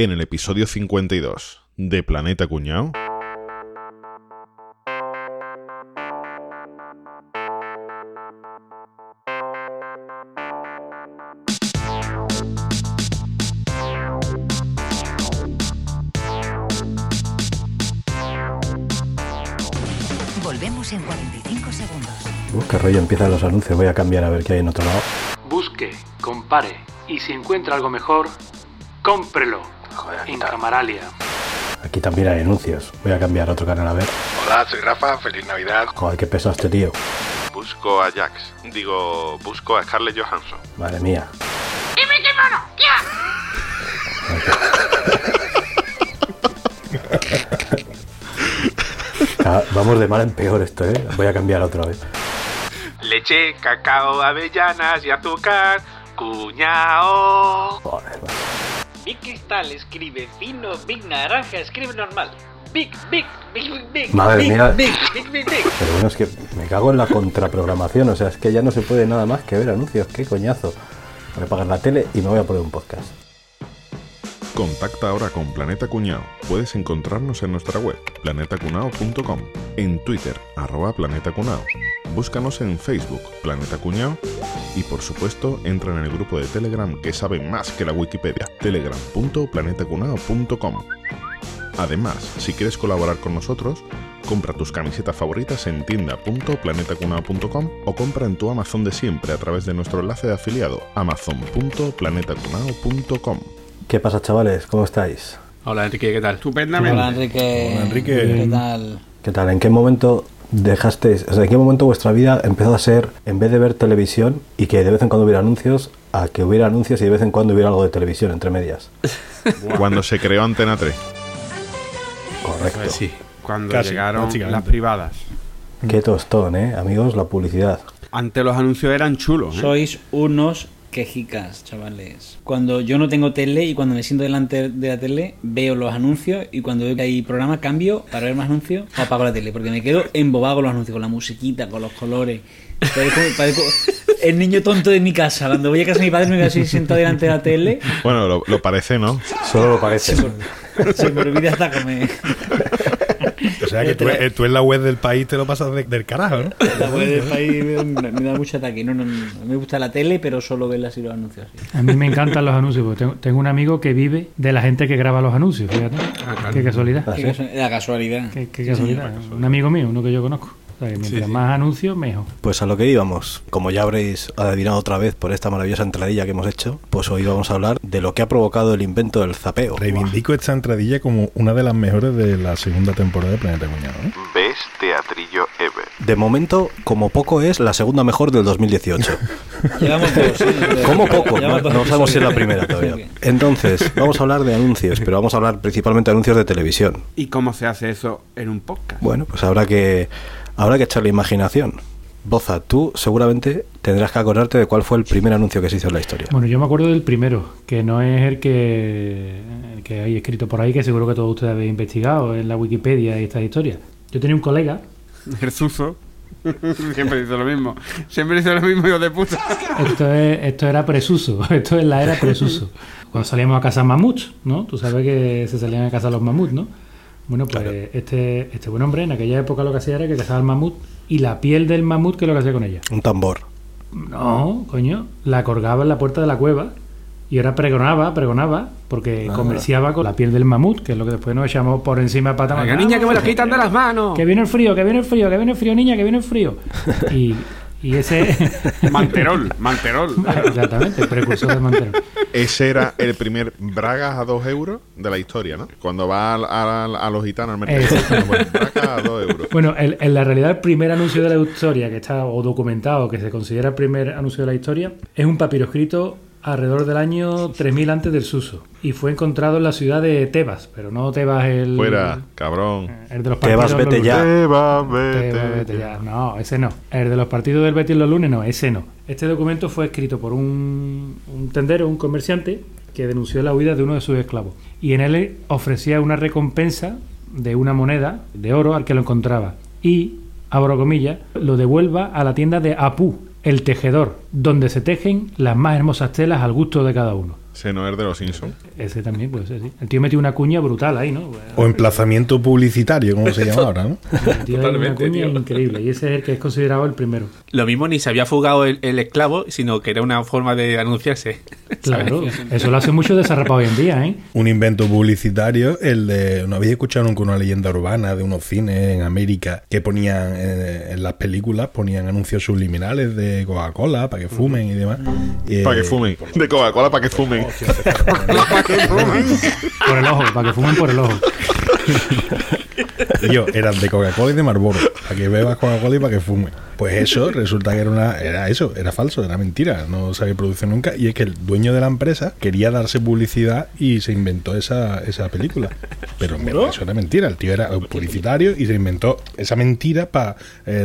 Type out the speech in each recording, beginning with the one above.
En el episodio 52 de Planeta Cuñao. Volvemos en 45 segundos. Uf, qué rollo empiezan los anuncios. Voy a cambiar a ver qué hay en otro lado. Busque, compare y si encuentra algo mejor, cómprelo. En Camaralia. Aquí también hay anuncios. Voy a cambiar a otro canal a ver. Hola, soy Rafa, feliz Navidad. Joder, qué peso este tío. Busco a Jax. Digo, busco a Scarlett Johansson. Madre mía. Ah, Vamos de mal en peor esto, ¿eh? Voy a cambiar otra vez. Leche, cacao, avellanas y azúcar. Cuñao. Joder. Big Cristal escribe fino, Big Naranja escribe normal. Big, Big, Big, Big, Big. Madre big, mía. Big, Big, Big, Big. Pero bueno, es que me cago en la contraprogramación. O sea, es que ya no se puede nada más que ver anuncios. Qué coñazo. Voy a apagar la tele y me voy a poner un podcast. Contacta ahora con Planeta Cuñao. Puedes encontrarnos en nuestra web, planetacunao.com, en Twitter, arroba Planeta Cunao. Búscanos en Facebook, Planeta Cuñao, y por supuesto, entra en el grupo de Telegram que sabe más que la Wikipedia, telegram.planetacunao.com. Además, si quieres colaborar con nosotros, compra tus camisetas favoritas en tienda.planetacunao.com o compra en tu Amazon de siempre a través de nuestro enlace de afiliado amazon.planetacunao.com. ¿Qué pasa, chavales? ¿Cómo estáis? Hola Enrique, ¿qué tal? Hola Enrique. Hola, Enrique. ¿Qué tal? ¿Qué tal? ¿En qué momento dejasteis, o sea, en qué momento vuestra vida empezó a ser, en vez de ver televisión y que de vez en cuando hubiera anuncios, a que hubiera anuncios y de vez en cuando hubiera algo de televisión entre medias? Cuando se creó Antena 3. Correcto. Pues Sí, cuando Casi, llegaron las privadas. Qué tostón, ¿eh? Amigos, la publicidad. Antes los anuncios eran chulos. ¿eh? Sois unos quejicas, chavales. Cuando yo no tengo tele y cuando me siento delante de la tele, veo los anuncios y cuando veo que hay programa, cambio para ver más anuncios o apago la tele. Porque me quedo embobado con los anuncios, con la musiquita, con los colores. Parezco, parezco el niño tonto de mi casa. Cuando voy a casa de mi padre me quedo así sentado delante de la tele. Bueno, lo, lo parece, ¿no? Solo lo parece. Se me olvida hasta comer. O sea que tú, eh, tú en la web del país te lo pasas de- del carajo, ¿no? La web del país me, me da mucho ataque. No, no, no. Me gusta la tele, pero solo verla así los anuncios. A mí me encantan los anuncios, porque tengo, tengo un amigo que vive de la gente que graba los anuncios, fíjate. Qué casualidad. Ah, Qué ¿sí? casu- La casualidad. Qué, qué casualidad. Un amigo mío, uno que yo conozco. O sea, que mientras más anuncios, mejor. Pues a lo que íbamos, como ya habréis adivinado otra vez por esta maravillosa entradilla que hemos hecho, pues hoy vamos a hablar de lo que ha provocado el invento del zapeo. Reivindico esta entradilla como una de las mejores de la segunda temporada de Planeta Cuñado. ¿eh? Best teatrillo ever. De momento, como poco es la segunda mejor del 2018. Llevamos dos. ¿sí? Como poco, no, no sabemos si es la primera todavía. Sí. Entonces, vamos a hablar de anuncios, pero vamos a hablar principalmente de anuncios de televisión. ¿Y cómo se hace eso en un podcast? Bueno, pues habrá que habrá que echarle imaginación. Boza, tú seguramente tendrás que acordarte de cuál fue el primer anuncio que se hizo en la historia. Bueno, yo me acuerdo del primero, que no es el que, el que hay escrito por ahí, que seguro que todos ustedes habéis investigado en la Wikipedia y estas historias. Yo tenía un colega, El Zuzo. Siempre dice lo mismo. Siempre dice lo mismo, hijo de puta. esto, es, esto era presuso, esto es la era presuso. Cuando salíamos a cazar mamuts, ¿no? Tú sabes que se salían a cazar los mamuts, ¿no? Bueno, pues este, este buen hombre en aquella época lo que hacía era que cazaba el mamut y la piel del mamut, que es lo que hacía con ella? Un tambor. No, coño, la colgaba en la puerta de la cueva y ahora pregonaba, pregonaba, porque comerciaba con la piel del mamut, que es lo que después nos echamos por encima para Venga, niña, que me lo quitan de las manos. Que viene el frío, que viene el frío, que viene el frío, niña, que viene el frío. Y, y ese... Manterol, Manterol. Exactamente, el precursor del manterol. Ese era el primer Bragas a 2 euros de la historia, ¿no? Cuando va al- al- a, los gitanos al mercado. Bueno, Bragas a 2 euros. Bueno, el- en la realidad el primer anuncio de la historia que está o documentado, que se considera el primer anuncio de la historia, es un papiro escrito alrededor del año 3000 antes del Suso y fue encontrado en la ciudad de Tebas, pero no Tebas el Fuera, cabrón. el de los Tebas, partidos vete los ya. Tebas, vete ya. No, ese no. El de los partidos del Betis los lunes no, ese no. Este documento fue escrito por un, un tendero, un comerciante que denunció la huida de uno de sus esclavos y en él ofrecía una recompensa de una moneda de oro al que lo encontraba y abro comillas, lo devuelva a la tienda de Apu, el tejedor, donde se tejen las más hermosas telas al gusto de cada uno. Ese no es de los Simpsons. Ese también puede ser, sí. El tío metió una cuña brutal ahí, ¿no? O emplazamiento publicitario, como se llama ahora, ¿no? Ahí una Totalmente, cuña tío. increíble. Y ese es el que es considerado el primero. Lo mismo ni se había fugado el, el esclavo, sino que era una forma de anunciarse. Claro, eso lo hace mucho desarrapado hoy en día, ¿eh? Un invento publicitario, el de. ¿No habéis escuchado nunca una leyenda urbana de unos cines en América que ponían eh, en las películas, ponían anuncios subliminales de Coca-Cola para que fumen y demás? Eh, Para que fumen. De Coca-Cola para que fumen. Por el ojo, para que fumen por el ojo. Yo, eran de Coca-Cola y de Marlboro, para que bebas Coca-Cola y para que fume. Pues eso resulta que era una era eso, era falso, era mentira, no se había producido nunca. Y es que el dueño de la empresa quería darse publicidad y se inventó esa, esa película. Pero en verdad eso era mentira, el tío era publicitario y se inventó esa mentira para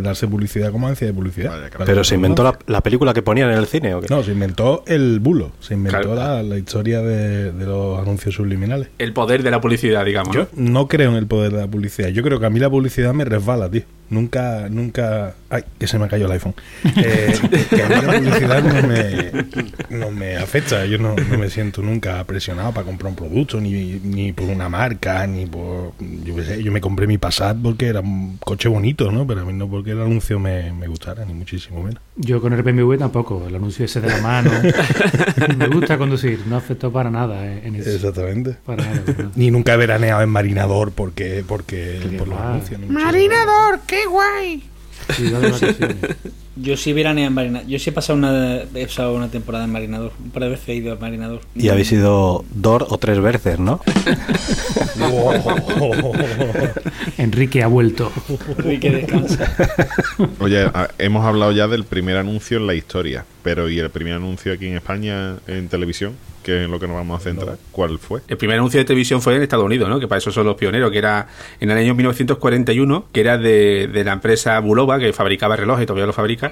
darse publicidad como agencia de publicidad. Pero se inventó la, la película que ponían en el cine, ¿o qué? No, se inventó el bulo, se inventó Claro. la, la historia de, de los anuncios subliminales. El poder de la publicidad, digamos. Yo ¿no? no creo en el poder de la publicidad. Yo creo que a mí la publicidad me resbala, tío. Nunca, nunca. Ay, que se me cayó el iPhone. Eh, que a mí la publicidad no me, no me afecta. Yo no, no me siento nunca presionado para comprar un producto, ni, ni por una marca, ni por. Yo qué sé. Yo me compré mi Passat porque era un coche bonito, ¿no? Pero a mí no porque el anuncio me, me gustara, ni muchísimo menos. Yo con el BMW tampoco, el anuncio ese de la mano. Me gusta conducir, no afectó para nada eh, en eso. Exactamente. Para nada, para nada. Ni nunca he veraneado en Marinador porque, porque por los anuncios. Marinador, qué guay. Yo sí veraneo en Marinador. Yo sí he pasado una, he pasado una temporada en Marinador. Un par de veces he ido al Marinador. Y habéis ido dos o tres veces, ¿no? Enrique ha vuelto. Enrique descansa. Oye, a- hemos hablado ya del primer anuncio en la historia, pero ¿y el primer anuncio aquí en España en televisión? Que es en lo que nos vamos a centrar. ¿Cuál fue? El primer anuncio de televisión fue en Estados Unidos, ¿no? Que para eso son los pioneros, que era en el año 1941, que era de, de la empresa Bulova, que fabricaba relojes, todavía lo fabrica.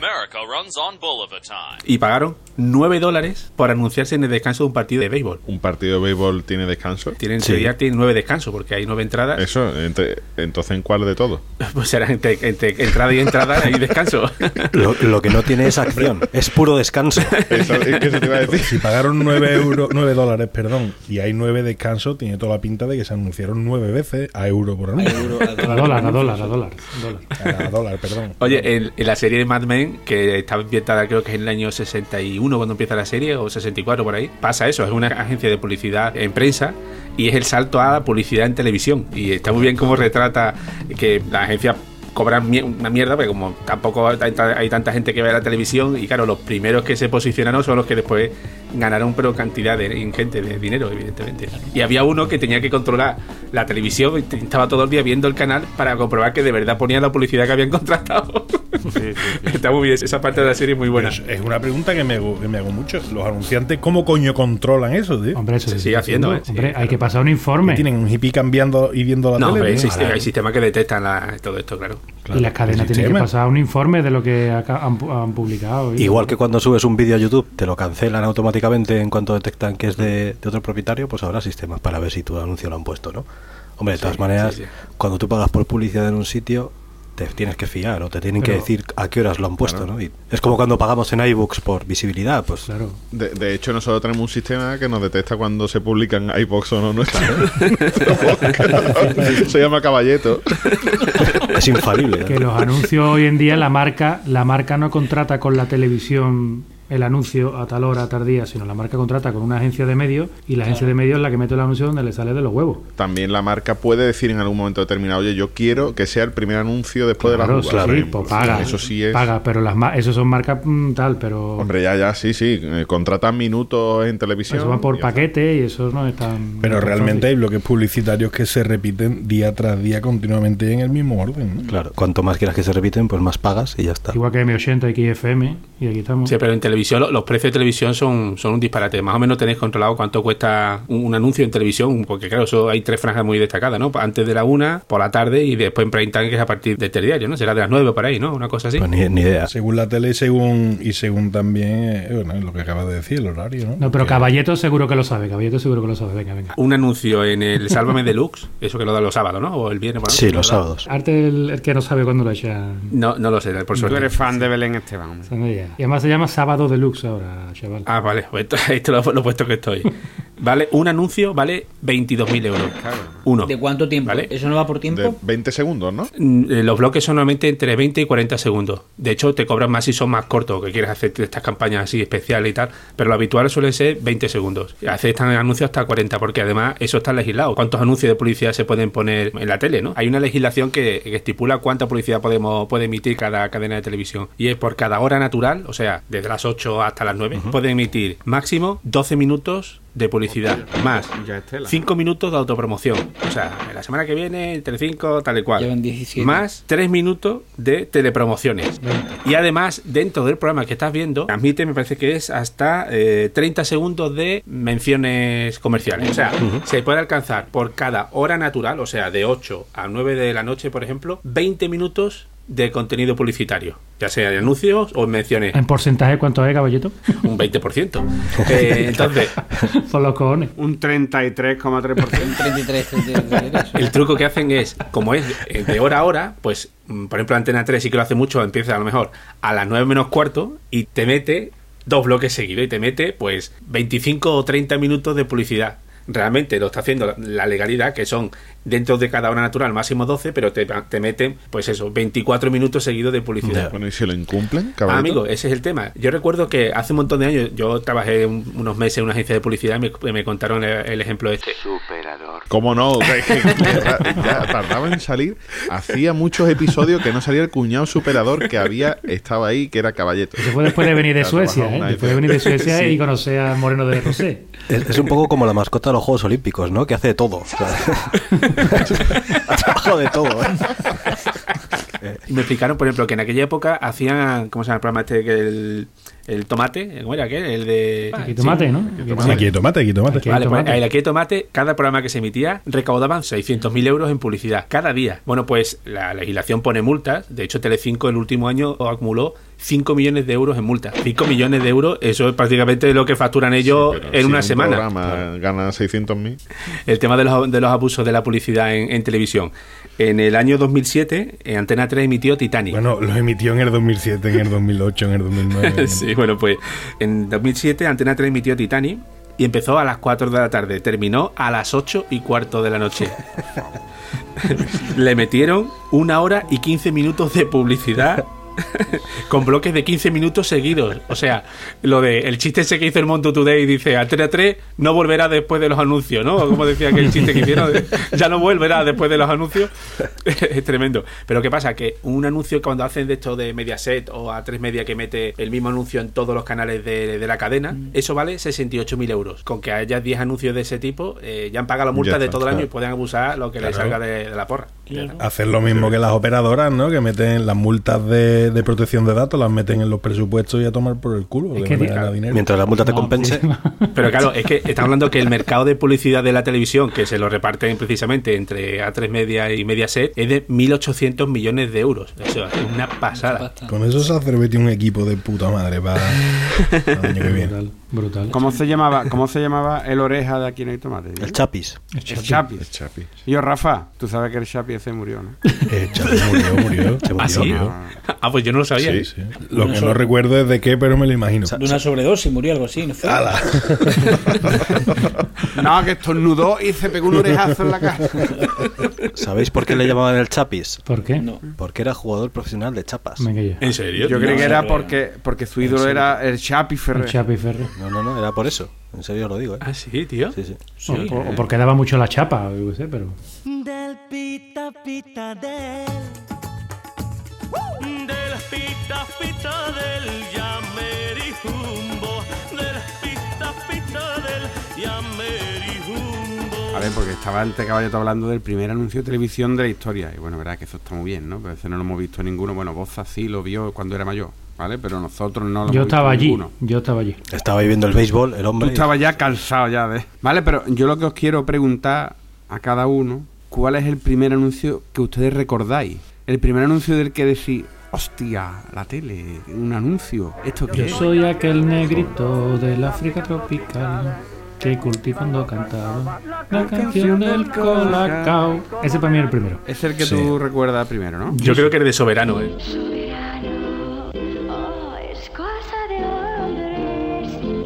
Y pagaron 9 dólares por anunciarse en el descanso de un partido de béisbol. ¿Un partido de béisbol tiene descanso? Tienen, Sí. día tienen 9 descansos, porque hay 9 entradas. Eso, entre- entonces ¿en cuál de todos? Pues será entre, entre entrada y entrada hay descanso. Lo, lo que no tiene es acción, es puro descanso. Eso, es que eso te iba a decir. Si pagaron 9 euros, 9 dólares, perdón, y hay 9 descansos, tiene toda la pinta de que se anunciaron 9 veces a euro por A anuncio. euro, a A dólar. dólar, a dólar, a dólar. dólar. A dólar, perdón. Oye, en, en la serie de Mad Men, que está ambientada creo que es en el año 61 cuando empieza la serie, o 64 por ahí, pasa eso, es una agencia de publicidad en prensa y es el salto a la publicidad en televisión. Y está muy bien cómo retrata que la agencia cobra mie- una mierda, porque como tampoco hay, ta- hay tanta gente que ve la televisión, y claro, los primeros que se posicionaron son los que después ganaron pero cantidad de ingente de dinero, evidentemente. Y había uno que tenía que controlar la televisión, y estaba todo el día viendo el canal para comprobar que de verdad ponía la publicidad que habían contratado. Está muy bien, esa parte de la serie es muy buena. Es es una pregunta que me, hago- que me hago mucho. Los anunciantes, ¿cómo coño controlan eso, tío? Hombre, eso Se se sigue haciendo, ¿eh? Hombre, Sí, hay que pasar un informe. Tienen un hippie cambiando y viendo la No, tele. hombre, hay, hay sistemas que detectan la- todo esto, claro. Claro, y las cadenas tienen que pasar un informe de lo que han, han publicado. y- Igual que cuando subes un vídeo a YouTube, te lo cancelan automáticamente en cuanto detectan que es de, de otro propietario, pues habrá sistemas para ver si tu anuncio lo han puesto, ¿no? Hombre, de todas maneras, sí, sí. cuando tú pagas por publicidad en un sitio, te tienes que fiar o te tienen que decir a qué horas lo han puesto, ¿no? Y es como cuando pagamos en iBooks por visibilidad, pues Claro. De, de hecho, nosotros tenemos un sistema que nos detecta cuando se publican iBox o no nuestro. se llama Caballeto. es infalible. ¿no? Que los anuncios hoy en día, la marca, la marca no contrata con la televisión el anuncio a tal hora, a tal día, sino la marca contrata con una agencia de medios y la agencia de medios es la que mete el anuncio donde le sale de los huevos. También la marca puede decir en algún momento determinado, oye, yo quiero que sea el primer anuncio después Claro, de las uvas. sí, por ejemplo. pues paga. Eso sí es. Paga, pero las ma- esos son marcas mm, tal, pero Hombre, ya, ya, sí, sí. eh, contratan minutos en televisión. eso van por y paquete y eso no es tan. Pero tan realmente hay bloques publicitarios que se repiten día tras día continuamente en el mismo orden. ¿no? Claro, cuanto más quieras que se repiten, pues más pagas y ya está. Igual que M80 y XFM, y aquí estamos. Sí, pero en televisión lo- los precios de televisión son, son un disparate. Más o menos tenéis controlado cuánto cuesta un, un anuncio en televisión, porque claro, eso hay tres franjas muy destacadas, ¿no? Antes de la una, por la tarde y después en prime time, que es a partir del telediario, ¿no? Será de las nueve o por ahí, ¿no? Una cosa así. Pues ni, ni idea. Según la tele y según, y según también eh, bueno, lo que acabas de decir, el horario. No, No, pero Caballeto seguro que lo sabe, Caballeto seguro que lo sabe. Venga, venga. Un anuncio en el Sálvame Deluxe, eso que lo dan los sábados, ¿no? O el viernes. por la noche, Sí, los sábados. Arte el, el que no sabe cuándo lo echan. No, no lo sé, por Tú suerte. eres fan de Belén Esteban. Y además se llama Sábado deluxe ahora, chaval. Ah, vale, pues esto, esto lo, lo puesto que estoy. Vale, un anuncio vale 22.000 euros. Uno. ¿De cuánto tiempo? ¿Vale? ¿Eso no va por tiempo? De 20 segundos, ¿no? Mm, eh, Los bloques son normalmente entre 20 y 40 segundos. De hecho, te cobran más si son más cortos, que quieres hacer estas campañas así especiales y tal. Pero lo habitual suele ser 20 segundos. Aceptan anuncios hasta 40, porque además eso está legislado. ¿Cuántos anuncios de publicidad se pueden poner en la tele? ¿no? Hay una legislación que, que estipula cuánta publicidad podemos puede emitir cada cadena de televisión. Y es por cada hora natural, o sea, desde las 8 hasta las 9, puede emitir máximo 12 minutos de publicidad, más Ya es tela. 5 minutos de autopromoción. O sea, la semana que viene, entre 5, tal y cual. Llevan 17. Más 3 minutos de telepromociones. Y además, dentro del programa que estás viendo, transmite, me parece que es hasta eh, 30 segundos de menciones comerciales. O sea, se puede alcanzar por cada hora natural, o sea, de 8 a 9 de la noche, por ejemplo, 20 minutos de contenido publicitario, ya sea en anuncios o en menciones, ¿En porcentaje cuánto es, caballito? un 20%. Eh, entonces, Por los cojones. Un 33,3%. 33, 33. El truco que hacen es, como es eh, de hora a hora, pues, mm, por ejemplo, Antena 3 sí que lo hace mucho, empieza a lo mejor a las 9 menos cuarto y te mete dos bloques seguidos y te mete, pues, 25 o 30 minutos de publicidad. Realmente lo está haciendo la- legalidad, que son dentro de cada hora natural máximo 12, pero te, te meten, pues eso, 24 minutos seguidos de publicidad. Bueno, ¿y si lo incumplen, Ah, amigo, ese es el tema. Yo recuerdo que hace un montón de años yo trabajé un- unos meses en una agencia de publicidad y me, me contaron el, el ejemplo este. ¿Cómo no? Que- que- que ya tardaba en salir. Hacía muchos episodios que no salía el cuñado superador que había, estaba ahí, que era caballete. Eso fue después de venir de Suecia, ¿eh? Después de venir de Suecia Sí. y conocer a Moreno de Rosé. Es, es un poco como la mascota de los Juegos Olímpicos, ¿no? Que hace de todo. O sea, ha de todo, ¿eh? Y me explicaron, por ejemplo, que en aquella época hacían, ¿cómo se llama el programa este? Que el, el tomate, ¿cómo era aquel? El de... Aquí tomate, ¿no? Aquí hay tomate, aquí tomate. Vale, pues tomate. el aquí de tomate, cada programa que se emitía recaudaban 600.000 euros en publicidad cada día. Bueno, pues la legislación pone multas. De hecho, Telecinco el último año acumuló 5 millones de euros en multas. 5 millones de euros, eso es prácticamente lo que facturan ellos en si una un semana. programa gana 600.000. El tema de los, de los abusos de la publicidad en, en televisión. En el año 2007, eh, Antena 3 emitió Titanic. Bueno, los emitió en el 2007, en el 2008, en el 2009. sí, bueno, pues en 2007 Antena 3 emitió Titanic y empezó a las 4 de la tarde. Terminó a las 8 y cuarto de la noche. Le metieron una hora y 15 minutos de publicidad. con bloques de 15 minutos seguidos. O sea, lo de el chiste ese que hizo el Mundo Today dice Antena 3 no volverá después de los anuncios, ¿no? Como decía que el chiste que hicieron, de, ya no volverá después de los anuncios. es tremendo. Pero ¿qué pasa? Que un anuncio cuando hacen de esto de Mediaset o a 3 Media que mete el mismo anuncio en todos los canales de, de la cadena, eso vale 68.000 euros. Con que haya 10 anuncios de ese tipo, eh, ya han pagado la multa Ya de todo el año y pueden abusar lo que les Claro. salga de, de la porra. Hacer lo mismo que las operadoras, ¿no? Que meten las multas de, de protección de datos, las meten en los presupuestos y a tomar por el culo. Es que que no di- gana dinero. Mientras la multa te No, compense. sí. Pero claro, es que estamos hablando que el mercado de publicidad de la televisión, que se lo reparten precisamente entre A3 Media y Mediaset, es de 1.800 millones de euros. Eso es una pasada. Con eso se hace un equipo de puta madre para el año que viene. Brutal. ¿Cómo se llamaba, cómo se llamaba el oreja de aquí no hay tomate? El chapis. El Chapi. El Chapi. Y yo, Rafa, tú sabes que el Chapi ese murió, ¿no? Eh, Chapi murió, murió. Se ¿Ah, sí? murió. Ah, pues yo no lo sabía. Sí, sí. Lo que no recuerdo es de qué, pero me lo imagino. De una sobredosis murió algo así, ¿no fue? No, que estornudó y se pegó un orejazo en la cara. ¿Sabéis por qué le llamaban el chapis? ¿Por qué? No. Porque era jugador profesional de chapas. ¿En serio? Yo creí No, que era porque, porque su ídolo era el Chapi El Ferrer. Chapi Ferrer. No, no, no, era por eso. En serio os lo digo, ¿eh? Ah, sí, tío. Sí, sí. Sí. O, o porque daba mucho la chapa, yo qué sé, pero. Del pita pita del Del pita pita del Yamerihumbo Del pita pita del A ver, porque estaba antes Caballito hablando del primer anuncio de televisión de la historia. Y bueno, verdad que eso está muy bien, ¿no? Pero ese no lo hemos visto ninguno. Bueno, Boza sí lo vio cuando era mayor, ¿vale? Pero nosotros no lo Yo hemos visto estaba allí. ninguno. Yo estaba allí. Estaba ahí viendo el béisbol, el Tú hombre. y- estabas ya cansado ya de... Vale, pero yo lo que os quiero preguntar a cada uno, ¿cuál es el primer anuncio que ustedes recordáis? El primer anuncio del que decís, hostia, la tele, un anuncio, ¿esto qué Yo es? soy aquel negrito del África tropical que cultivando cantaba la canción del colacao. Ese para mí es el primero. Es el que Sí. tú recuerdas primero, ¿no? Yo creo que eres de soberano, ¿eh?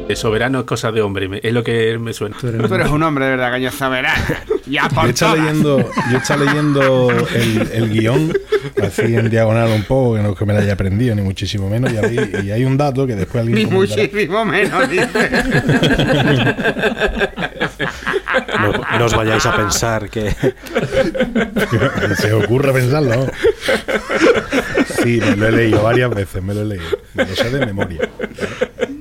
El soberano es cosa de hombre, es lo que me suena. Tú eres un hombre de verdad, caña soberano. Ya Yo por he estado todas. leyendo, yo he estado leyendo el, el guion, así en diagonal un poco, que no es que me lo haya aprendido, ni muchísimo menos, y hay, y hay un dato que después alguien Ni muchísimo menos, dice. No, no os vayáis a pensar que. Se os ocurre pensarlo. Sí, me lo he leído varias veces, me lo he leído. Me lo sé de memoria.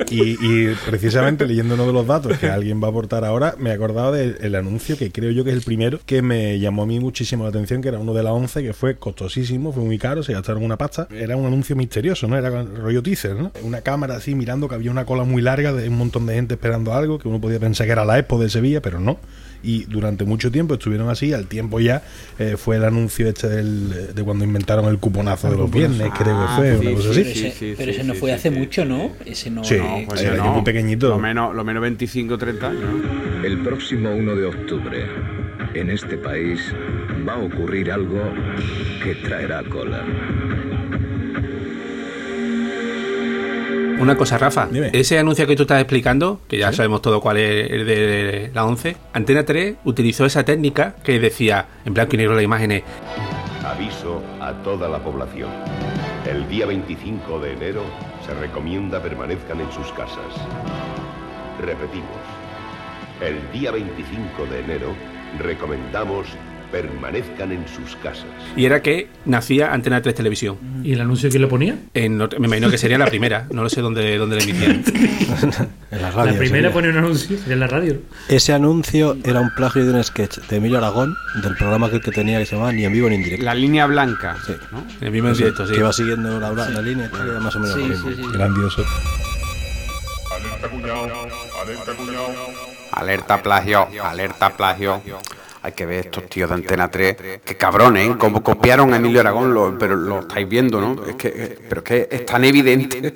Y, y precisamente leyendo uno de los datos que alguien va a aportar ahora, me he acordado del el anuncio que creo yo que es el primero que me llamó a mí muchísimo la atención, que era uno de la 11, que fue costosísimo, fue muy caro, se gastaron una pasta. Era un anuncio misterioso, ¿no? Era rollo teaser, ¿no? Una cámara así mirando que había una cola muy larga de un montón de gente esperando algo, que uno podía pensar que era la Expo de Sevilla, pero no. Y durante mucho tiempo estuvieron así, al tiempo ya eh, fue el anuncio este del- de cuando inventaron el cuponazo de los viernes, creo que fue, una cosa así. Pero ese, pero ese no fue hace mucho, ¿no? Ese no. Sí, no, Pues era no. muy pequeñito. Lo menos, lo menos 25 30 años. El próximo 1 de octubre, en este país, va a ocurrir algo que traerá cola. Una cosa, Rafa. Ese anuncio que tú estás explicando, que ya sabemos todo cuál es el de la 11, Antena 3 utilizó esa técnica que decía, en blanco y negro la imagen es, Aviso a toda la población. El día 25 de enero se recomienda permanezcan en sus casas. Repetimos. El día 25 de enero recomendamos permanezcan en sus casas. y era que nacía Antena 3 Televisión. ¿Y el anuncio quién lo ponía? En me imagino que sería la primera, no lo sé dónde, dónde la emitían. En la La radio. primera sería. pone un anuncio en la radio. Ese anuncio era un plagio de un sketch de Emilio Aragón, del programa que, que tenía que se llamaba Ni en vivo ni en directo. La línea blanca. Sí. ¿no? En vivo en directo, sí. Que iba siguiendo la, la línea y tal, era más o menos Sí, lo mismo. sí, sí. Grandioso. Alerta plagio, alerta plagio. Hay que ver estos tíos de Antena 3. Qué cabrones, ¿eh? Como copiaron a Emilio Aragón, lo- pero lo estáis viendo, ¿no? Es que, eh, pero es que es tan evidente.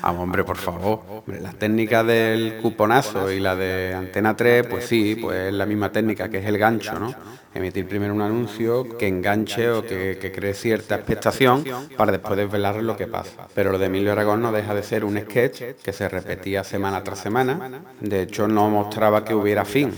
Vamos, hombre, por favor. La técnica del cuponazo y la de Antena 3, pues sí, pues es la misma técnica que es el gancho, ¿no? Emitir primero un anuncio que enganche o que, que cree cierta expectación para después desvelar lo que pasa. Pero lo de Emilio Aragón no deja de ser un sketch que se repetía semana tras semana. De hecho, no mostraba que hubiera fin.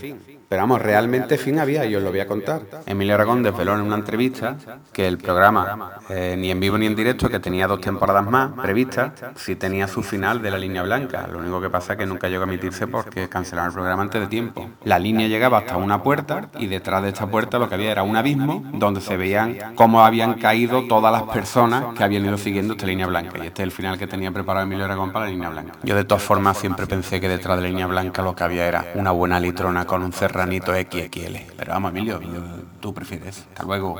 Pero vamos, realmente fin había y os lo voy a contar. Emilio Aragón desveló en una entrevista que el programa, eh, ni en vivo ni en directo, que tenía dos temporadas más previstas, sí tenía su final de la línea blanca. Lo único que pasa es que nunca llegó a emitirse porque cancelaron el programa antes de tiempo. La línea llegaba hasta una puerta y detrás de esta puerta lo que había era un abismo donde se veían cómo habían caído todas las personas que habían ido siguiendo esta línea blanca. Y este es el final que tenía preparado Emilio Aragón para la línea blanca. Yo de todas formas siempre pensé que detrás de la línea blanca lo que había era una buena litrona con un serranito XXL. Pero vamos, Emilio, tú prefieres. Hasta luego.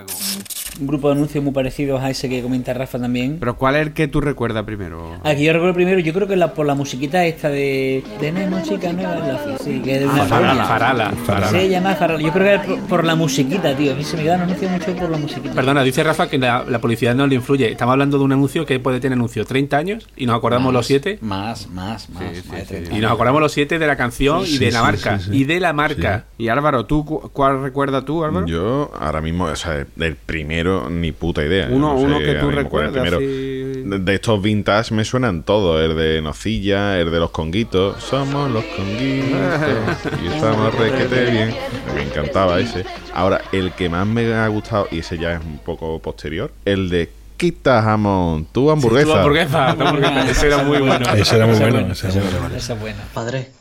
Un grupo de anuncios muy parecidos a ese que comenta Rafa también. Pero ¿cuál es el que tú recuerdas primero? Aquí yo recuerdo primero, yo creo que la, por la musiquita esta de Tenemos música nueva en la sí, que es de una Farala. Farala, Farala. Se llama Farala. Yo creo que es por, por la musiquita, tío. A mí se me quedan anuncios mucho por la musiquita. Perdona, dice Rafa que la, la publicidad no le influye. Estamos hablando de un anuncio que puede tener anuncio 30 años y nos acordamos Más, los 7. Más, más, más. más de 30. Y nos acordamos los 7 de la canción y Sí, de la sí, marca. sí, sí. Y de la marca. Y Álvaro, ¿tú cu- cuál recuerdas tú, Álvaro? Yo ahora mismo, o sea, del primero ni puta idea. Uno- No sé uno que tú recuerdas, primero. así. De, de estos vintage me suenan todos, el de Nocilla, el de los conguitos. Somos los conguitos y estamos requete bien. Me encantaba ese. Ahora, el que más me ha gustado, y ese ya es un poco posterior, el de Quita jamón, tu hamburguesa. Tu hamburguesa, tu hamburguesa. Ese era muy bueno. Ese era muy bueno. buena, ese era muy bueno. Esa es buena. Padre,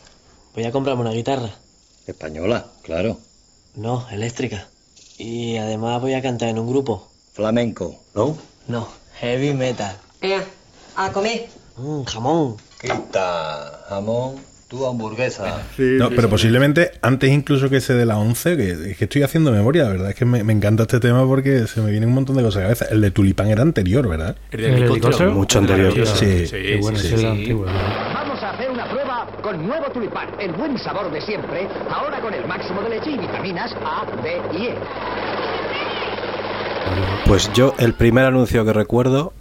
voy a comprarme una guitarra. Española, claro. No, eléctrica. Y además voy a cantar en un grupo. Flamenco, ¿no? No, heavy metal. Venga, a comer. Mm, jamón. Quita jamón, tu hamburguesa. No, pero posiblemente antes incluso que ese de la 11, que, es que estoy haciendo memoria, la verdad es que me, me encanta este tema porque se me vienen un montón de cosas a la cabeza. El de Tulipán era anterior, ¿verdad? El de helicóptero. Mucho anterior. Sí, Sí, bueno, sí, sí. Vamos a hacer una prueba con nuevo tulipán, el buen sabor de siempre, ahora con el máximo de leche y vitaminas A, B y E. Pues yo el primer anuncio que recuerdo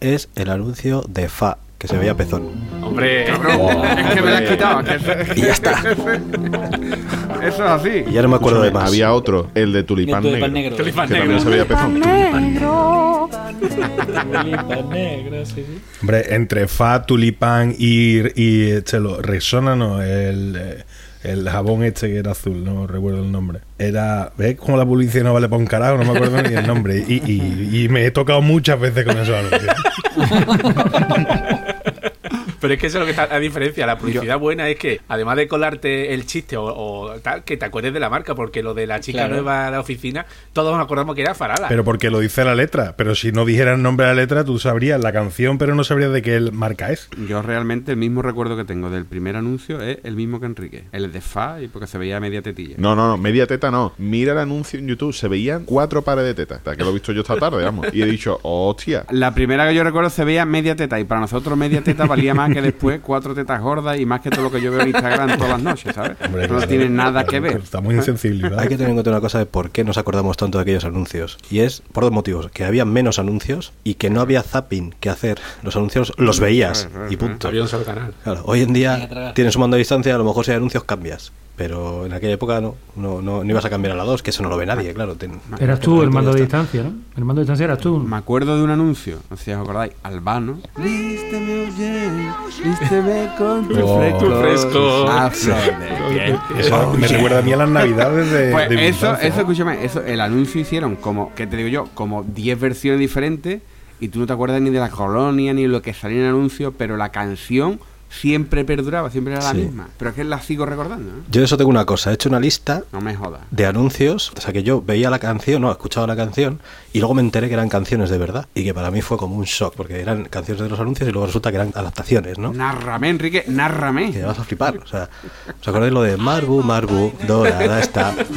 es el anuncio de Fa, que se veía pezón. Hombre, Cabrón, es que me la has quitado. eso- Y ya está. Eso es así. Y ya no me acuerdo de más. Había otro, el de Tulipán, El Tulipán Negro. Negro. Tulipán que Negro. también se veía pezón. negro, sí, sí. Hombre, entre Fa, Tulipán y, y este, lo, Rexona, no, el, eh, el jabón este que era azul, no recuerdo el nombre. Era, ¿ves cómo la publicidad no vale para un carajo? No me acuerdo ni el nombre. Y, y- y me he tocado muchas veces con anuncios. Pero es que eso es lo que está la diferencia. La publicidad buena es que, además de colarte el chiste o, o tal, que te acuerdes de la marca, porque lo de la chica Claro. nueva a la oficina, todos nos acordamos que era Farala. Pero porque lo dice la letra. Pero si no dijera el nombre de la letra, tú sabrías la canción, pero no sabrías de qué marca es. Yo realmente el mismo recuerdo que tengo del primer anuncio es el mismo que Enrique. El de Fa, y porque se veía media tetilla. No, no, no, media teta no. Mira el anuncio en YouTube, se veían cuatro pares de tetas. Que lo he visto yo esta tarde, vamos. Y he dicho, hostia. La primera que yo recuerdo se veía media teta y para nosotros media teta valía más que después cuatro tetas gordas y más que todo lo que yo veo en Instagram todas las noches, ¿sabes? Hombre, no claro. tiene nada que ver. Está muy insensible. ¿verdad? Hay que tener en cuenta una cosa de por qué nos acordamos tanto de aquellos anuncios. Y es por dos motivos. Que había menos anuncios y que no había zapping que hacer. Los anuncios los veías y punto. Había un solo canal. Claro, hoy en día tienes un mando a distancia, a lo mejor si hay anuncios cambias. Pero en aquella época no, no, no, no ibas a cambiar a la 2, que eso no lo ve nadie, claro. ten- Eras tú el mando de distancia, ¿no? El mando de distancia eras tú. Me acuerdo de un anuncio, no sé si os acordáis, Albano. Vísteme, oye, vísteme con tu Oh. fresco. Tu fresco. a flor de piel. Eso me recuerda a mí a las navidades de, Pues de mi eso, infancia. eso, escúchame, eso, el anuncio hicieron como, ¿qué te digo yo? Como 10 versiones diferentes y tú no te acuerdas ni de la colonia ni de lo que salía en el anuncio, pero la canción siempre perduraba, siempre era la Sí. misma. Pero es que la sigo recordando, ¿eh? Yo de eso tengo una cosa, he hecho una lista No me jodas. de anuncios, o sea que yo veía la canción, no, escuchaba la canción y luego me enteré que eran canciones de verdad y que para mí fue como un shock porque eran canciones de los anuncios y luego resulta que eran adaptaciones, ¿no? Nárrame, Enrique, nárrame. Que vas a flipar, o sea, ¿os acordáis lo de Marbu, Marbu, dorada está? Pues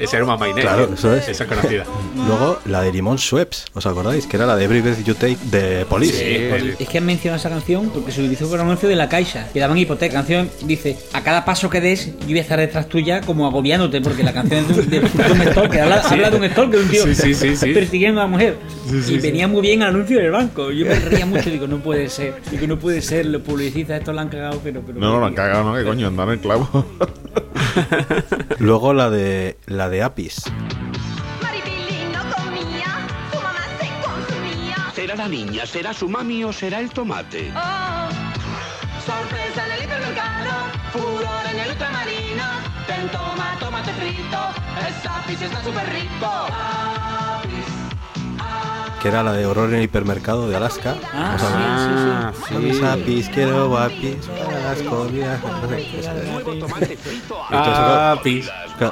Ese era un Mainé. Claro, eso es. Esa es conocida. luego la de Limón Schweppes, ¿os acordáis? Que era la de Every Breath You Take de Police. Es que han mencionado esa canción porque se utilizó por el anuncio de la Caixa, que daban hipoteca. La canción dice, a cada paso que des, yo voy a estar detrás tuya como agobiándote, porque la canción es de, un- de un stalker, habla, habla de un stalker, de un tío Sí, sí, sí, sí. persiguiendo a la mujer. Sí, sí, y sí. venía muy bien al anuncio del banco. Yo me reía mucho, digo, no puede ser. Digo, no puede ser, los publicistas estos la han cagado, pero... pero No, no, lo han cagado, ¿no? ¿Qué coño? Andar en el clavo. Luego la de la de Apis. La niña, será su mami o será el tomate? Sorpresa en el hipermercado, furor en el ultramarino. Ten toma, tomate frito, esa pizza está súper rico. Que era la de horror en el hipermercado de Alaska. Ah, ¿Os acordáis? Ah, sí. Mis apis, quiero apis para las comidas.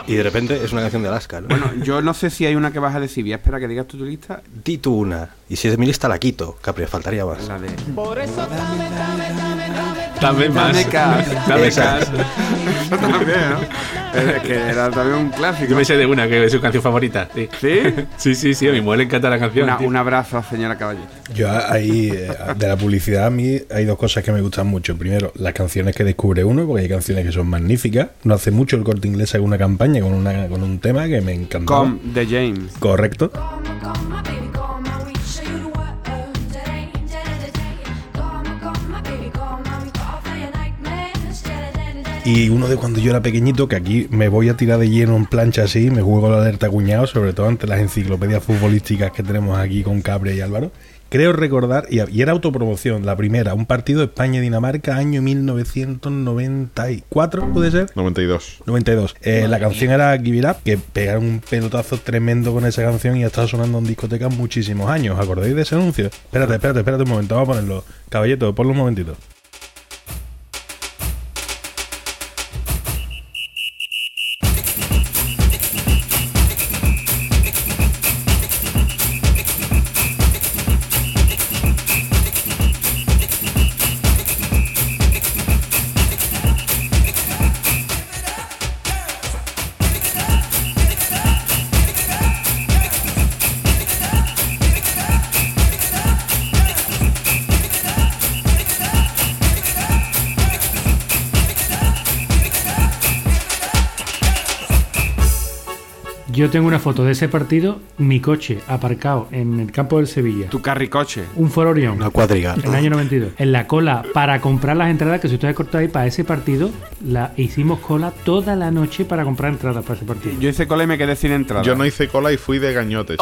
Y de repente es una canción de Alaska, ¿no? Bueno, yo no sé si hay una que vas a decir. Voy a esperar a que digas tú tu lista. Di tú una. Y si es de mi lista, la quito. Capri, faltaría más. La de. Por eso dame, dame, dame, dame. Dame más. Dame cas. Dame cas. Eso también, ¿no? Es que era también un clásico. Yo me sé de una que es su canción favorita. Sí, ¿Sí? sí, sí, sí, a mi mujer le encanta la canción. Una- tío. Abrazo, señora Caballero. Yo ahí, eh, de la publicidad, a mí hay dos cosas que me gustan mucho. Primero, las canciones que descubre uno, porque hay canciones que son magníficas. No hace mucho el corte inglés hago una campaña con, una, con un tema que me encantó. Com de James. Correcto. Y uno de cuando yo era pequeñito, que aquí me voy a tirar de lleno en plancha así, me juego la alerta cuñado, sobre todo ante las enciclopedias futbolísticas que tenemos aquí con Cabre y Álvaro. Creo recordar, y, y era autopromoción, la primera, un partido España-Dinamarca, año 1994, ¿puede ser? 92. 92. Eh, la canción era Give It Up, que pegaron un pelotazo tremendo con esa canción y ha estado sonando en discotecas muchísimos años. ¿Os ¿Acordáis de ese anuncio? Espérate, espérate, espérate un momento, vamos a ponerlo. Caballeto, ponlo un momentito. Tengo una foto de ese partido, mi coche aparcado en el campo del Sevilla. Tu carricoche. Un Ford Orion. Una cuadriga. En el año 92. En la cola para comprar las entradas, que si ustedes cortáis para ese partido, la hicimos cola toda la noche para comprar entradas para ese partido. Yo hice cola y me quedé sin entrada. Yo no hice cola y fui de gañote.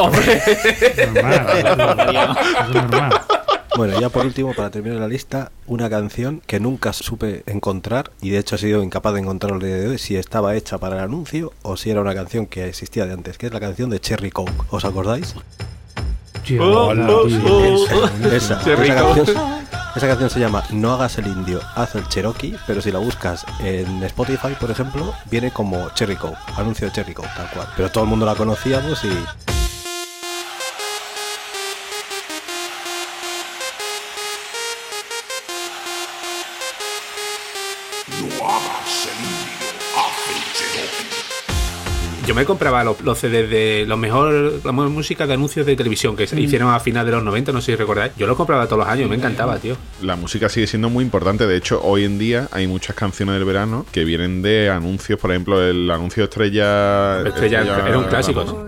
Bueno, ya por último, para terminar la lista, una canción que nunca supe encontrar y de hecho he sido incapaz de encontrar el día de hoy si estaba hecha para el anuncio o si era una canción que existía de antes, que es la canción de Cherry Coke. ¿Os acordáis? Esa, Cherry esa Coke. canción, esa canción se llama No hagas el indio, haz el Cherokee, pero si la buscas en Spotify, por ejemplo, viene como Cherry Coke, anuncio de Cherry Coke, tal cual. Pero todo el mundo la conocíamos y No hagas el indio, haz el Cherokee. Yo me compraba los, los CDs de los mejor, la mejor música de anuncios de televisión que se hicieron a final de los 90, no sé si recordáis. Yo los compraba todos los años, me encantaba, tío. La música sigue siendo muy importante. De hecho, hoy en día hay muchas canciones del verano que vienen de anuncios. Por ejemplo, el anuncio Estrella. Estrella era un clásico, ¿no?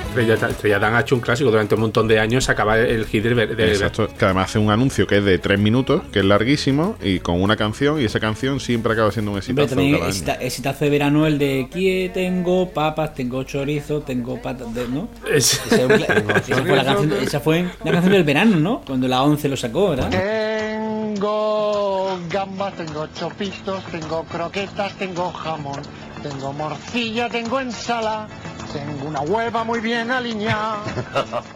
Estrella, Estrella Dan ha hecho un clásico durante un montón de años, acaba el hit del, ver- del- Exacto, que además hace un anuncio que es de tres minutos, que es larguísimo, y con una canción, y esa canción siempre acaba siendo un exitazo también cada año. excita- exitazo de verano el de que tengo papas, tengo chorizo, tengo patas, de- ¿no? Es- Esa, fue la- esa fue la canción, esa fue la canción del verano, ¿no? Cuando la 11 lo sacó, ¿verdad? Tengo gambas, tengo chopitos, tengo croquetas, tengo jamón, tengo morcilla, tengo ensalada, tengo una hueva muy bien alineada.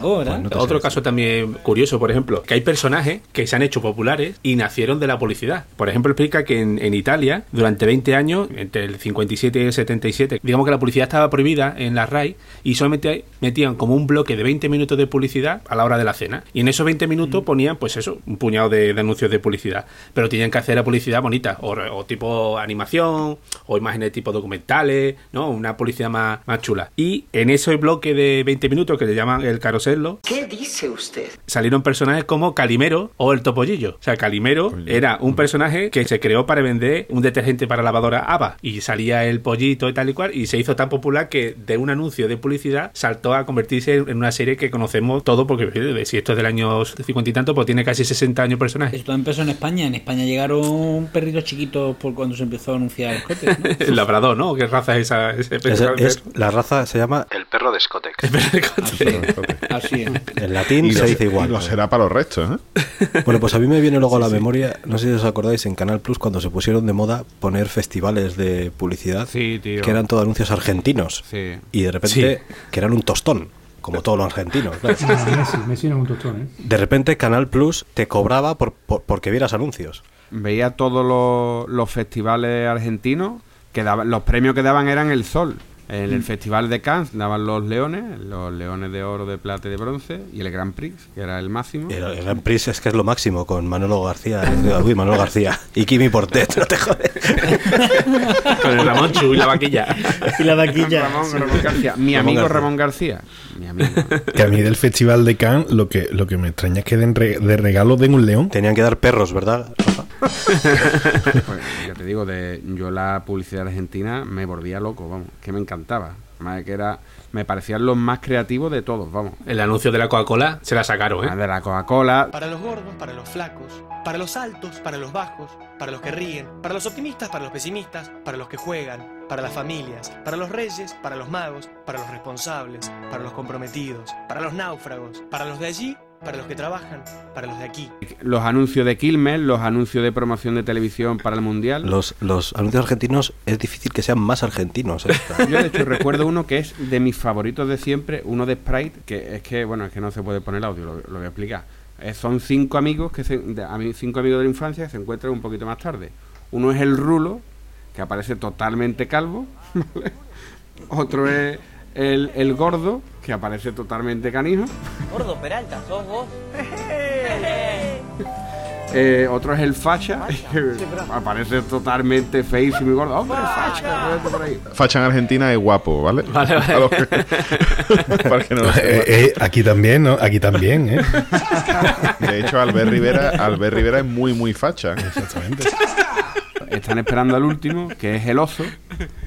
Otro caso también curioso, por ejemplo, que hay personajes que se han hecho populares y nacieron de la publicidad. Por ejemplo, explica que en, en Italia, durante 20 años, entre el 57 y el 77, digamos que la publicidad estaba prohibida en la RAI y solamente metían como un bloque de 20 minutos de publicidad a la hora de la cena. Y en esos 20 minutos ponían, pues eso, un puñado de, de anuncios de publicidad. Pero tenían que hacer la publicidad bonita, o, o tipo animación, o imágenes tipo documentales, ¿no? Una publicidad más, más chula. Y en ese bloque de 20 minutos que le llaman el carosello, ¿Qué dice usted? salieron personajes como Calimero o el Topollillo. O sea, Calimero era un personaje que se creó para vender un detergente para lavadora ABA y salía el pollito y tal y cual y se hizo tan popular que de un anuncio de publicidad saltó a convertirse en una serie que conocemos todo porque si esto es del año 50 y tanto pues tiene casi 60 años personaje. Esto empezó en España. En España llegaron perritos chiquitos por cuando se empezó a anunciar el cote, ¿no? el labrador, ¿no? ¿Qué raza es esa? Ese es, es- la raza se llama El perro de Scotec. Así es. en latín Y se lo- dice igual. y lo será para los restos, ¿eh? Bueno, pues a mí me viene luego a la memoria, no sé si os acordáis, en Canal Plus cuando se pusieron de moda poner festivales de publicidad Sí, tío. que eran todos anuncios argentinos Sí. y de repente que eran un tostón, como todo lo argentino. claro. Ah, Messi, Messi no es un tostón, ¿eh? De repente Canal Plus te cobraba por, por- porque vieras anuncios. Veía todos los, los festivales argentinos, que daban, los premios que daban eran el sol. En el Festival de Cannes daban los leones, los leones de oro, de plata y de bronce, y el Grand Prix, que era el máximo. El, el Grand Prix es que es lo máximo con Manolo García, uy, Manolo García y Kimi Portet, no te jodes. Con el Ramón Chu y la vaquilla. Y la vaquilla. Ramón, Ramón García. Mi Ramón amigo García. Ramón García. Mi amigo. Que a mí del Festival de Cannes lo que, lo que me extraña es que den re- de regalo den un león. Tenían que dar perros, ¿verdad? Pues, ya te digo, de, yo la publicidad argentina me volvía loco, vamos, que me encantaba. Más que era, me parecían los más creativos de todos, vamos. El anuncio de la Coca-Cola se la sacaron, ¿eh? Ah, De la Coca-Cola, Para los gordos, para los flacos, para los altos, para los bajos, para los que ríen, para los optimistas, para los pesimistas, para los que juegan, para las familias, para los reyes, para los magos, para los responsables, para los comprometidos, para los náufragos, para los de allí, para los que trabajan, para los de aquí. los anuncios de Quilmes, los anuncios de promoción de televisión para el Mundial. Los, los anuncios argentinos es difícil que sean más argentinos. ¿eh? Yo de hecho recuerdo uno que es de mis favoritos de siempre, uno de Sprite, que es que, bueno, es que no se puede poner audio, lo, lo voy a explicar. Eh, son cinco amigos que se, de- a mí, cinco amigos de la infancia que se encuentran un poquito más tarde. Uno es el Rulo, que aparece totalmente calvo. ¿vale? Otro es el, el gordo, que aparece totalmente canijo. Gordo Peralta, sos vos. Eh, otro es el facha, que aparece totalmente feísimo y gordo. ¡Hombre, facha! vete por ahí. Facha en Argentina es guapo, ¿vale? Vale, vale. A los que- Para que no lo Eh, sepa. eh, aquí también, ¿no? Aquí también, ¿eh? De hecho, Albert Rivera, Albert Rivera es muy, muy facha. Exactamente. Están esperando al último, que es el oso,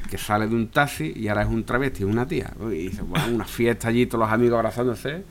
que sale de un taxi y ahora es un travesti, una tía. Y dice, bueno, una fiesta allí, todos los amigos abrazándose.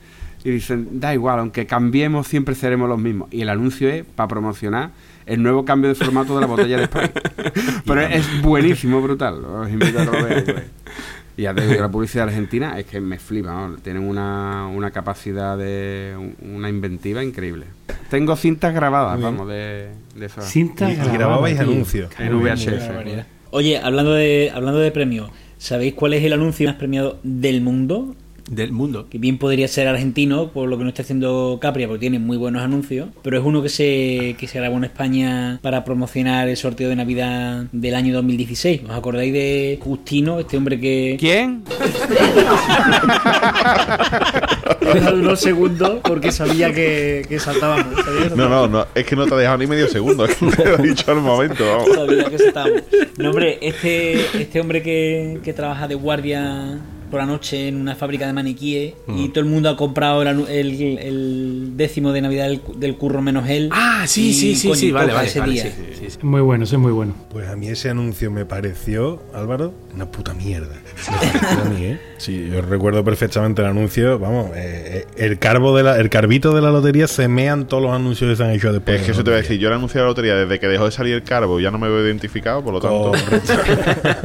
Y dicen, da igual, aunque cambiemos, siempre seremos los mismos. Y el anuncio es para promocionar el nuevo cambio de formato de la botella de spray. Pero es buenísimo, brutal. Os invito a que lo veáis. Y ya te digo la publicidad argentina es que me flipa, ¿no? tienen una, una capacidad de. una inventiva increíble. Tengo cintas grabadas, vamos, de, de. Cintas Y- y grabadas, grababais tío. anuncios. En VHS. Oye, hablando de, hablando de premios, ¿sabéis cuál es el anuncio más premiado del mundo? Del mundo. Que bien podría ser argentino, por lo que no está haciendo Capria, porque tiene muy buenos anuncios. Pero es uno que se, que se grabó en España para promocionar el sorteo de Navidad del año 2016. ¿Os acordáis de Justino, este hombre que. ¿Quién? Unos segundos porque sabía que, que saltábamos. sabía No, no, no, es que no te ha dejado ni medio segundo, es que te lo he dicho al momento, vamos. Sabía que saltábamos. No, hombre, este, este hombre que, que trabaja de guardia por la noche en una fábrica de maniquíes y todo el mundo ha comprado el, el- el décimo de Navidad del, del curro menos él. Ah, sí, sí, sí, sí, vale, vale, ese vale, día. sí, sí, sí. Es muy bueno, ese es muy bueno. Pues a mí ese anuncio me pareció, Álvaro, una puta mierda. Me pareció a mí, ¿eh? Sí, yo recuerdo perfectamente el anuncio. Vamos, eh, eh, el carbo de la, el carbito de la lotería se mean todos los anuncios que se han hecho después. Es que eso te voy a decir, yo le anuncié a la lotería desde que dejó de salir el carbo, ya no me veo identificado, por lo tanto,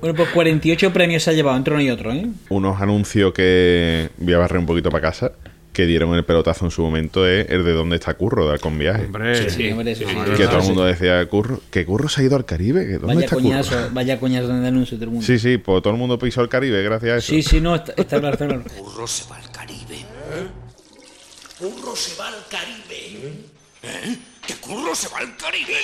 Bueno, pues 48 premios se ha llevado entre uno y otro, ¿eh? unos anuncios que voy a barrer un poquito para casa, que dieron el pelotazo en su momento, es el de dónde está Curro, de Alcon Viaje. Hombre, Sí, sí, hombre, sí, sí, que sí, todo el mundo decía, Curro, que Curro se ha ido al Caribe, que ¿dónde Vaya está coñazo, Curro? vaya coñazo de anuncio todo el mundo. Sí, sí, pues todo el mundo pisó el Caribe gracias a eso. Sí, sí, no, está, está claro. Curro se va al Caribe. Curro se va al Caribe. ¿Eh? ¿Que Curro se va al Caribe?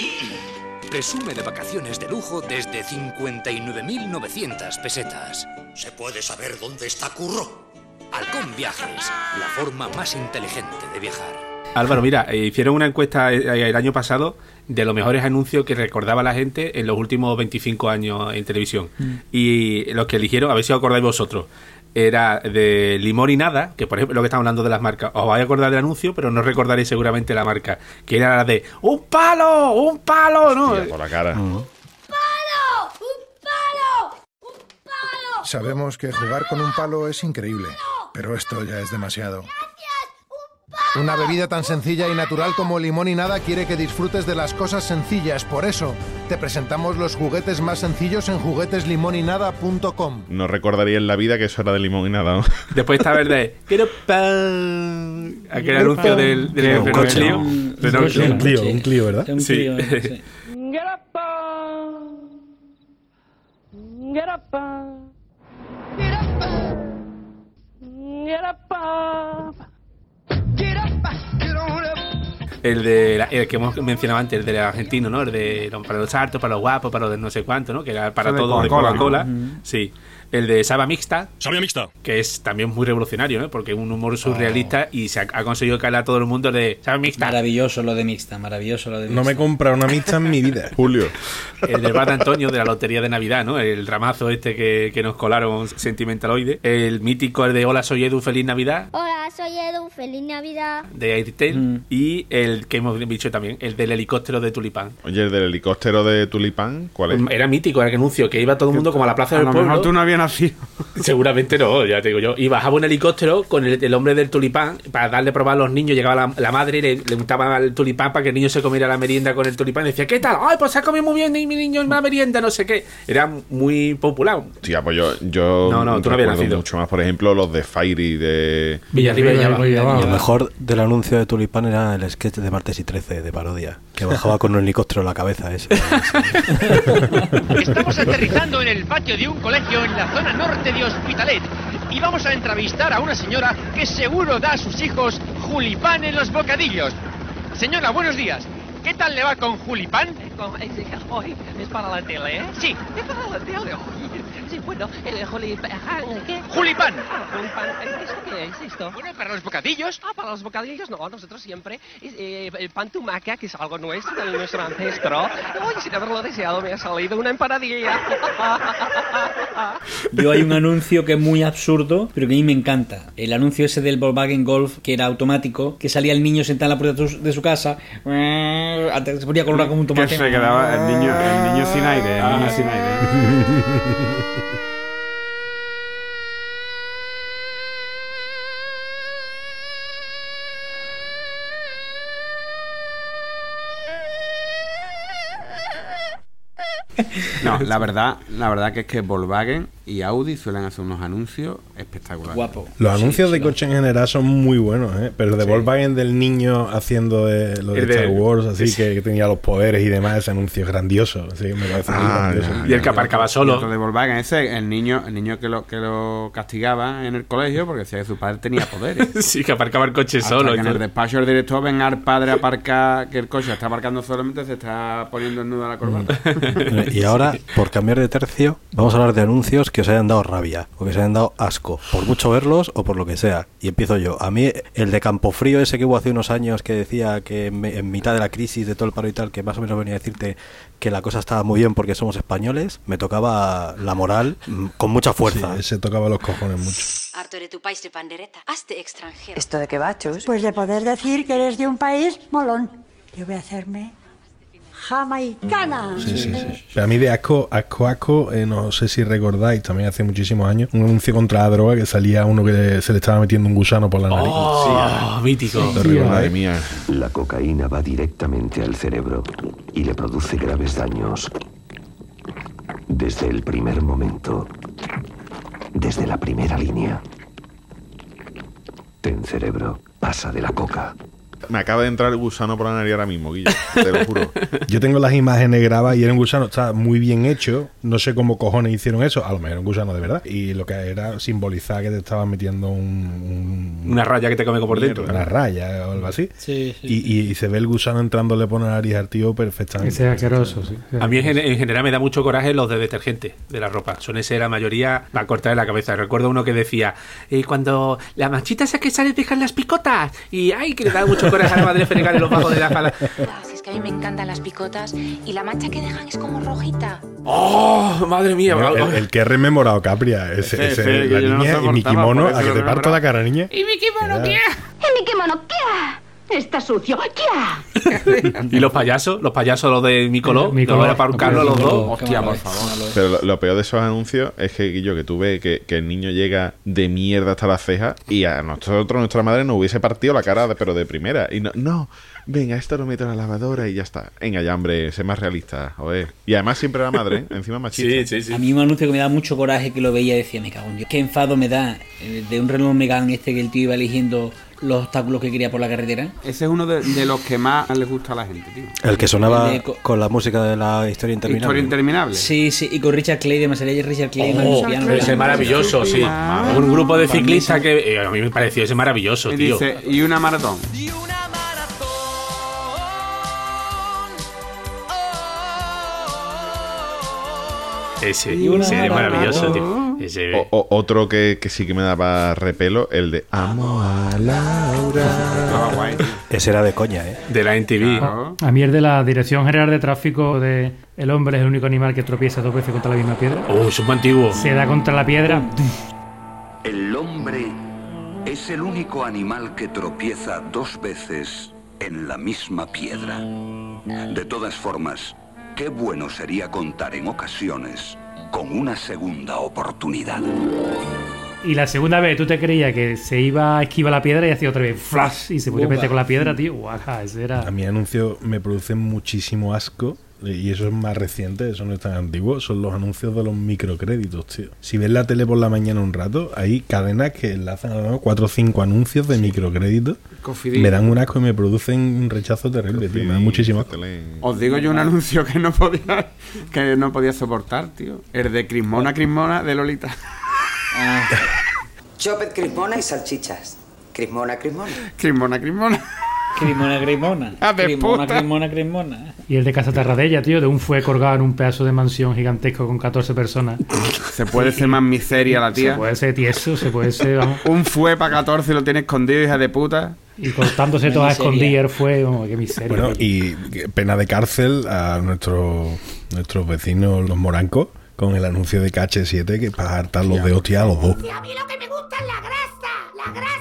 Presume de vacaciones de lujo desde 59.900 pesetas. ¿Se puede saber dónde está Curro? Halcón Viajes, la forma más inteligente de viajar. Álvaro, mira, eh, hicieron una encuesta eh, el año pasado de los mejores anuncios que recordaba la gente en los últimos 25 años en televisión. Mm. Y los que eligieron, a ver si os acordáis vosotros, era de Limón y Nada, que por ejemplo lo que estamos hablando de las marcas, os vais a acordar del anuncio, pero no recordaréis seguramente la marca, que era la de ¡Un palo! ¡Un palo! ¿no? Por la cara. Sabemos que jugar con un palo es increíble, pero esto ya es demasiado. Una bebida tan sencilla y natural como limón y nada quiere que disfrutes de las cosas sencillas. Por eso, te presentamos los juguetes más sencillos en jugueteslimonynada.com. No recordaría en la vida que eso era de limón y nada, ¿no? Después está verde. Quiero pan. Aquel anuncio del, del Un. Clio. Un- Clio, un Clio, ¿verdad? Un Sí. Clio, sí. Get El de la- el que hemos mencionado antes, el del argentino, ¿no? El de para los hartos, para los guapos, para los de no sé cuánto, ¿no? Que era para todo de Coca-Cola. ¿no? Sí. El de Saba Mixta. Sabia Mixta. Que es también muy revolucionario, ¿no? Porque es un humor surrealista y se ha, ha conseguido caer a todo el mundo de Sabia Mixta. Maravilloso lo de mixta, maravilloso lo de mixta. No me he comprado una mixta en mi vida. Julio. El de Antonio de la Lotería de Navidad, ¿no? El ramazo este que, que nos colaron sentimentaloide. El mítico, el de Hola, soy Edu, feliz Navidad. Hola, soy Edu, feliz Navidad. De Airtel. Mm. Y el que hemos dicho también, el del helicóptero de Tulipán. Oye, el del helicóptero de Tulipán, ¿cuál es? Era mítico, era que anuncio, que iba todo el mundo como a la plaza A del lo pueblo. mejor tú no habías nacido. Seguramente no, ya te digo yo. Y bajaba un helicóptero con el, el hombre del tulipán para darle a probar a los niños. Llegaba la, la madre y le, le untaba el tulipán para que el niño se comiera la merienda con el tulipán. Y decía, ¿qué tal? Ay, pues se ha comido muy bien mi niño en la merienda, no sé qué. Era muy popular. Tía, pues yo, yo No, no, tú no habías nacido. mucho más, por ejemplo, los de Fairy de... Y Llava. Lo mejor del anuncio de Tulipán era el sketch de martes y 13 de parodia, que bajaba con un helicóptero en la cabeza ese. Estamos aterrizando en el patio de un colegio en la zona norte de Hospitalet y vamos a entrevistar a una señora que seguro da a sus hijos julipán en los bocadillos. Señora, buenos días. ¿Qué tal le va con julipán? Hoy es para la tele, ¿eh? Sí. Es para la tele. Bueno, el. ¡Julipán! Ah, Julipán. ¿Qué es, qué es esto? Bueno, para los bocadillos. Ah, para los bocadillos no, nosotros siempre. eh, el pan tumaca, que es algo nuestro, de nuestro ancestro. Uy, sin haberlo deseado, me ha salido una empanadilla. Yo hay un anuncio que es muy absurdo, pero que a mí me encanta. El anuncio ese del Volkswagen Golf, que era automático, que salía el niño sentado en la puerta de su, casa, antes se ponía colorado como un Que tomate. se quedaba el niño, el niño sin aire, el niño Ah, sin aire. No, la verdad, la verdad que es que Volkswagen y Audi suelen hacer unos anuncios espectaculares. Guapo. Los anuncios de coche en general son muy buenos, ¿eh? pero el de Volkswagen del niño haciendo de, lo de El de- Star Wars, así sí. que, que tenía los poderes y demás, ese anuncio es grandioso. Así que me parece muy Ah, grandioso. Y el que aparcaba solo. otro de Volkswagen, ese, el niño, el niño que lo, que lo castigaba en el colegio porque decía que su padre tenía poderes. Sí, que aparcaba el coche Hasta solo. que en el despacho del director venga el padre a aparcar, que el coche está aparcando solamente, se está poniendo el nudo a la corbata. Y ahora, por cambiar de tercio, vamos a hablar de anuncios que os hayan dado rabia o que os hayan dado asco, por mucho verlos o por lo que sea. Y empiezo yo. A mí, el de Campofrío, ese que hubo hace unos años que decía que en, en mitad de la crisis de todo el paro y tal, que más o menos venía a decirte que la cosa estaba muy bien porque somos españoles, me tocaba la moral mm, con mucha fuerza. Sí, ese tocaba los cojones mucho. Harto de tu país de pandereta. Hazte extranjero. ¿Esto de qué va, Chus? Pues de poder decir que eres de un país molón. Yo voy a hacerme jamaicana. Sí, sí, sí. Pero a mí de asco, asco, asco, eh, no sé si recordáis, también hace muchísimos años, un anuncio contra la droga que salía uno que le- se le estaba metiendo un gusano por la nariz. Oh, mítico. Madre mía. La cocaína va directamente al cerebro y le produce graves daños. Desde el primer momento, desde la primera línea. Ten cerebro, pasa de la coca. Me acaba de entrar el gusano por la nariz ahora mismo, Guillo. Te lo juro. Yo tengo las imágenes grabadas y era un gusano, está muy bien hecho. No sé cómo cojones hicieron eso. A lo mejor era un gusano de verdad. Y lo que era simbolizar que te estaban metiendo un, un- Una raya que te come por dentro. Una raya o algo así. Sí, sí. Y, y- y se ve el gusano entrándole por la nariz al tío perfectamente. Ese es asqueroso, sí. A mí en, gen- en general me da mucho coraje los de detergente de la ropa. Son ese la mayoría a cortar de la cabeza. Recuerdo uno que decía, eh, cuando la manchita esa que sale dejan las picotas. Y ay, que le da mucho la madre fregar en los bajos de la fala. Ah, Si es que a mí me encantan las picotas y la mancha que dejan es como rojita. ¡Oh! Madre mía. No, el, el que he rememorado Capria, ese, Ese, ese, ese, la yo no niña y mi kimono, por a que te parto la cara, niña. ¿Y mi kimono qué? ¿Y mi kimono qué? Está sucio. ¡Ya! Y los payasos, los payasos, los de Mi no color, era para buscarlo a los dos. no, Hostia, por favor. Pero lo, lo peor de esos anuncios es que, Guillo, que tú ves que, que el niño llega de mierda hasta las cejas y a nosotros, nuestra madre, nos hubiese partido la cara, de- pero de primera. Y no, no, venga, esto lo meto en la lavadora y ya está. Venga, ya, hombre, sé más realista, joder. Y además siempre la madre, ¿eh? encima machista. A mí un anuncio que me da mucho coraje que lo veía y decía, me cago en Dios. Qué enfado me da eh, de un reloj Megan este que el tío iba eligiendo los obstáculos que quería por la carretera. Ese es uno de, de los que más les gusta a la gente, tío. El que sonaba El de co- con la música de la historia interminable. Historia interminable. Sí, sí, y con Richard Clay, me salía Richard Clay piano. ese es maravilloso, sí. Un grupo de ciclistas que eh, a mí me pareció ese maravilloso, Y tío. dice, y una maratón. Y una ese es maravilloso, tío. Ese, O- o- otro que, que sí que me daba repelo, el de Amo a Laura. Ese era de coña, ¿eh? de la NTV. A mí el de la Dirección General de Tráfico de El hombre es el único animal que tropieza dos veces contra la misma piedra. Oh, es un antiguo. Se da contra la piedra. El hombre es el único animal que tropieza dos veces en la misma piedra. De todas formas, qué bueno sería contar en ocasiones con una segunda oportunidad. Y la segunda vez tú te creías que se iba a esquivar la piedra y hacía otra vez flash y se podía meter con la piedra, tío. Guaja, ese era. A mi anuncio me producen muchísimo asco. Y eso es más reciente, eso no es tan antiguo. Son los anuncios de los microcréditos, tío. Si ves la tele por la mañana un rato, hay cadenas que enlazan a lo mejor cuatro o cinco anuncios de microcréditos. Cofidis. Me dan un asco y me producen un rechazo terrible, tío. Me da muchísimo asco. Os digo yo un anuncio que no podía que no podía soportar, tío. El de Crismona Crismona de Lolita. Chopet, crismona y salchichas. Crismona, crismona. Crismona Crismona. Crimona, crimona. Ah, de Crimona, puta. crimona, crimona. Y el de Casa Terradella, tío, de un fue colgado en un pedazo de mansión gigantesco con 14 personas. Se puede ser más miseria la tía. Se puede ser tieso, se puede ser, vamos. Un fue para 14 y lo tiene escondido, hija de puta. Y cortándose todas escondidas fue, vamos, qué miseria. Bueno, y pena de cárcel a nuestros nuestros vecinos, los morancos, con el anuncio de KH7 que para hartarlos de hostia a los dos. a mí lo que me gusta es la grasa. La grasa.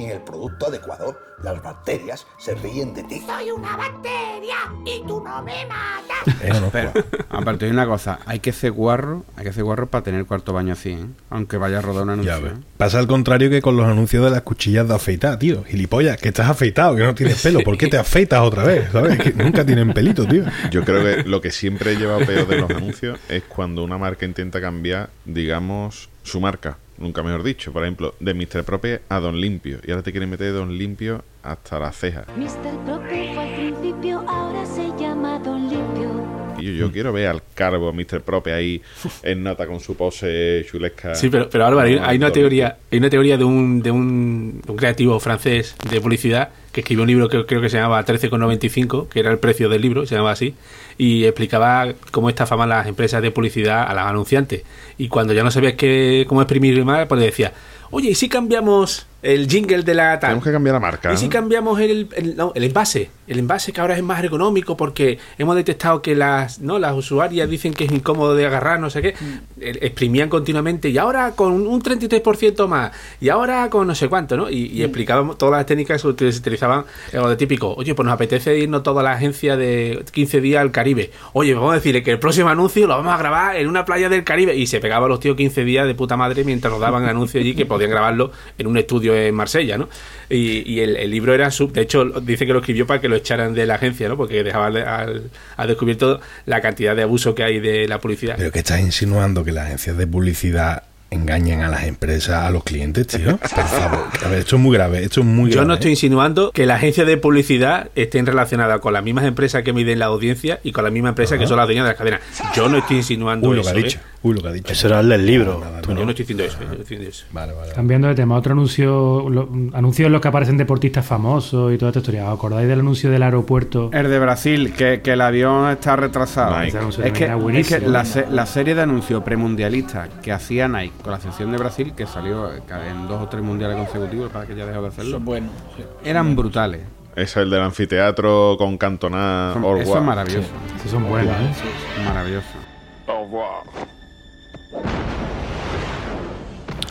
Sin el producto adecuado, las bacterias se ríen de ti. Soy una bacteria y tú no me matas. Eh, no, Pero, aparte de una cosa, hay que ser guarro, hay que ser guarro para tener cuarto baño así, ¿eh? Aunque vaya a rodar un anuncio. Ya. ¿eh? Pasa al contrario que con los anuncios de las cuchillas de afeitar, tío. Gilipollas, que estás afeitado, que no tienes pelo. ¿Por qué te afeitas otra vez? ¿Sabes? Que nunca tienen pelito, tío. Yo creo que lo que siempre he llevado peor de los anuncios es cuando una marca intenta cambiar, digamos, su marca. Nunca mejor dicho. Por ejemplo, de Mr. Prope a Don Limpio. Y ahora te quieren meter Don Limpio hasta la ceja. Mr. Prope fue al principio, ahora se llama Don Limpio. Y yo, yo quiero ver al carbo Mr. Prope ahí en nota con su pose chulesca. Sí, pero, pero Álvaro, hay, hay una teoría, hay una teoría de un, de un, de un creativo francés de publicidad que escribió un libro que creo que se llamaba 13,95, que era el precio del libro, se llamaba así, y explicaba cómo estafaban las empresas de publicidad a las anunciantes. Y cuando ya no sabías qué, cómo exprimir más, pues le decía, oye, ¿y si cambiamos el jingle de la tal? Tenemos que cambiar la marca. ¿Y si ¿no? cambiamos el, el, no, el envase? El envase que ahora es más ergonómico porque hemos detectado que las, ¿no? las usuarias dicen que es incómodo de agarrar, no sé qué. El- Exprimían continuamente y ahora con un 33% más y ahora con no sé cuánto, ¿no? Y, y explicaban todas las técnicas que se utilizaban, eh, lo de típico. Oye, pues nos apetece irnos toda la agencia de 15 días al Caribe. Oye, vamos a decirle que el próximo anuncio lo vamos a grabar en una playa del Caribe. Y se pegaban los tíos 15 días de puta madre mientras nos daban el anuncio allí que podían grabarlo en un estudio en Marsella, ¿no? Y, el, libro era sub. De hecho, dice que lo escribió para que lo echaran de la agencia, ¿no? Porque dejaba al- al descubierto la cantidad de abuso que hay de la publicidad. Pero que estás insinuando que las agencias de publicidad engañan a las empresas, a los clientes, tío. Por favor. A ver, esto es muy grave. Esto es muy Yo grave. no estoy insinuando que las agencias de publicidad estén relacionadas con las mismas empresas que miden la audiencia y con las mismas empresas que son las dueñas de las cadenas. Yo no estoy insinuando Uy, lo eso. que ha ¿eh? dicho. Uy, lo que ha dicho. Eso era el del libro. Yo no estoy diciendo eso. ¿eh? Yo no estoy diciendo eso. Vale, vale. Cambiando de tema, otro anuncio, lo- anuncios en los que aparecen deportistas famosos y toda esta historia. ¿Os acordáis del anuncio del aeropuerto? El de Brasil, que, que el avión está retrasado. Nike. Es que, es que la, se- la serie de anuncios premundialistas que hacía Nike con la sección de Brasil, que salió en dos o tres mundiales consecutivos para que ya dejó de hacerlo, Son buenos. sí. eran brutales. Ese es el del anfiteatro con cantonada. Son- eso es maravilloso. Esos son buenos, ¿eh? Maravilloso.